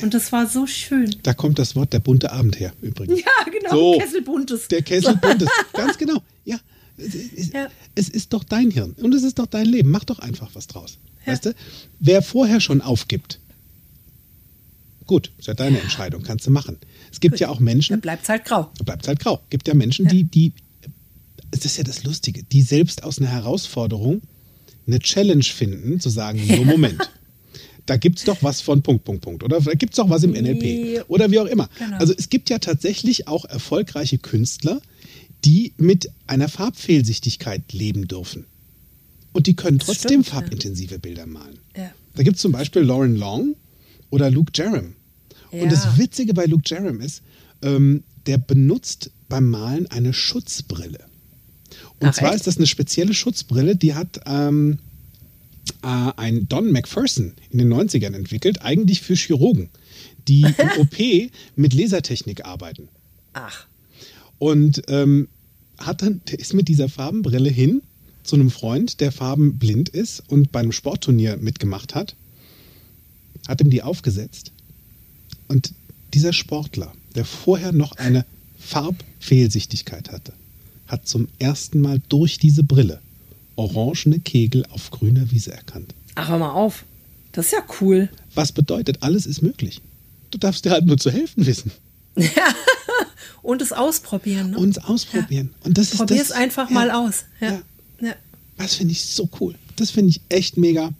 Und das war so schön. Da kommt das Wort der bunte Abend her, übrigens. Ja, genau. So, Kessel buntes. Der Kessel buntes. Ganz genau. Ja. Es, es, Ja. es ist doch dein Hirn und es ist doch dein Leben. Mach doch einfach was draus. Ja. Weißt du? Wer vorher schon aufgibt, gut, ist ja deine Entscheidung, kannst du machen. Es gibt ja auch Dann Menschen, bleibt es halt grau. bleibt halt grau. Gibt ja Menschen, die, die, es ist ja das Lustige, die selbst aus einer Herausforderung eine Challenge finden, zu sagen, so Moment. Da gibt es doch was von Punkt, Punkt, Punkt. Oder da gibt es doch was im NLP. Ja. Oder wie auch immer. Genau. Also es gibt ja tatsächlich auch erfolgreiche Künstler, die mit einer Farbfehlsichtigkeit leben dürfen. Und die können trotzdem stimmt, ja. farbintensive Bilder malen. Ja. Da gibt es zum Beispiel Lauren Long oder Luke Jerem. Ja. Und das Witzige bei Luke Jerem ist, ähm, der benutzt beim Malen eine Schutzbrille. Und Ach, zwar echt? ist das eine spezielle Schutzbrille, die hat ähm, äh, ein Don McPherson in den 90ern entwickelt, eigentlich für Chirurgen, die im OP mit Lasertechnik arbeiten. Ach, Und ähm, hat dann, der ist mit dieser Farbenbrille hin zu einem Freund, der farbenblind ist und bei einem Sportturnier mitgemacht hat, hat ihm die aufgesetzt. Und dieser Sportler, der vorher noch eine Farbfehlsichtigkeit hatte, hat zum ersten Mal durch diese Brille orangene Kegel auf grüner Wiese erkannt. ach, hör mal auf. Das ist ja cool. Was bedeutet, alles ist möglich. Du darfst dir halt nur zu helfen wissen Und es ausprobieren. Ne? und es ausprobieren. Und das ist Probier das, es einfach ja, mal aus. Ja. ja. Ja. Das finde ich so cool. Das finde ich echt mega.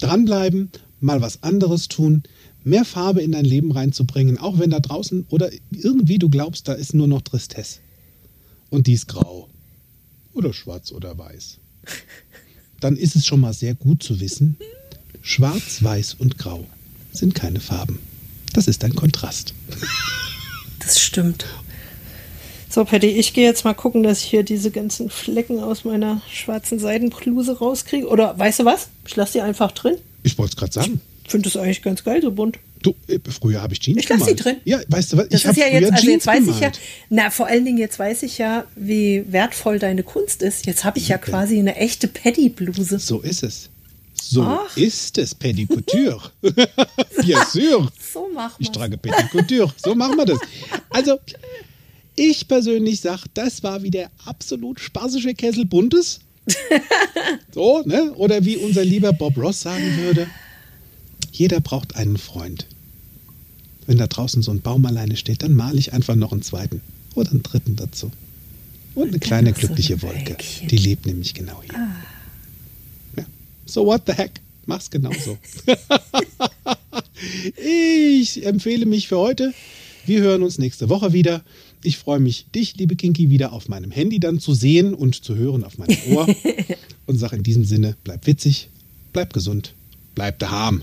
Dranbleiben, mal was anderes tun, mehr Farbe in dein Leben reinzubringen, auch wenn da draußen oder irgendwie du glaubst, da ist nur noch Tristesse. Und die ist grau. Oder schwarz oder weiß. Dann ist es schon mal sehr gut zu wissen, schwarz, weiß und grau sind keine Farben. Das ist ein Kontrast. Das stimmt. So, Patty, ich gehe jetzt mal gucken, dass ich hier diese ganzen Flecken aus meiner schwarzen Seidenbluse rauskriege. Oder weißt du was? Ich lasse die einfach drin. Ich wollte es gerade sagen. Ich finde das eigentlich ganz geil, so bunt. Du, äh, früher habe ich Jeans Ich lasse sie gemalt. drin. Ja, weißt du was? Das ich habe ja früher jetzt, also Jeans jetzt weiß ich ja, gemalt. na, vor allen Dingen jetzt weiß ich ja, wie wertvoll deine Kunst ist. Jetzt habe ich ja quasi eine echte Paddy-Bluse. So ist es. So Ach. ist es, Petit Couture. Bien sûr. So machen Ich wir trage Petit Couture. So machen wir das. Also, ich persönlich sage, das war wieder absolut spaßige Kessel Buntes. So, ne? Oder wie unser lieber Bob Ross sagen würde, jeder braucht einen Freund. Wenn da draußen so ein Baum alleine steht, dann male ich einfach noch einen zweiten oder einen dritten dazu. Und eine kleine noch so glückliche ein Wolke. Die lebt nämlich genau hier. Ja. So what the heck? Mach's genauso. ich empfehle mich für heute. Wir hören uns nächste Woche wieder. Ich freue mich, dich, liebe Kinky, wieder auf meinem Handy dann zu sehen und zu hören auf meinem Ohr. und sage in diesem Sinne, bleib witzig, bleib gesund, bleib daheim.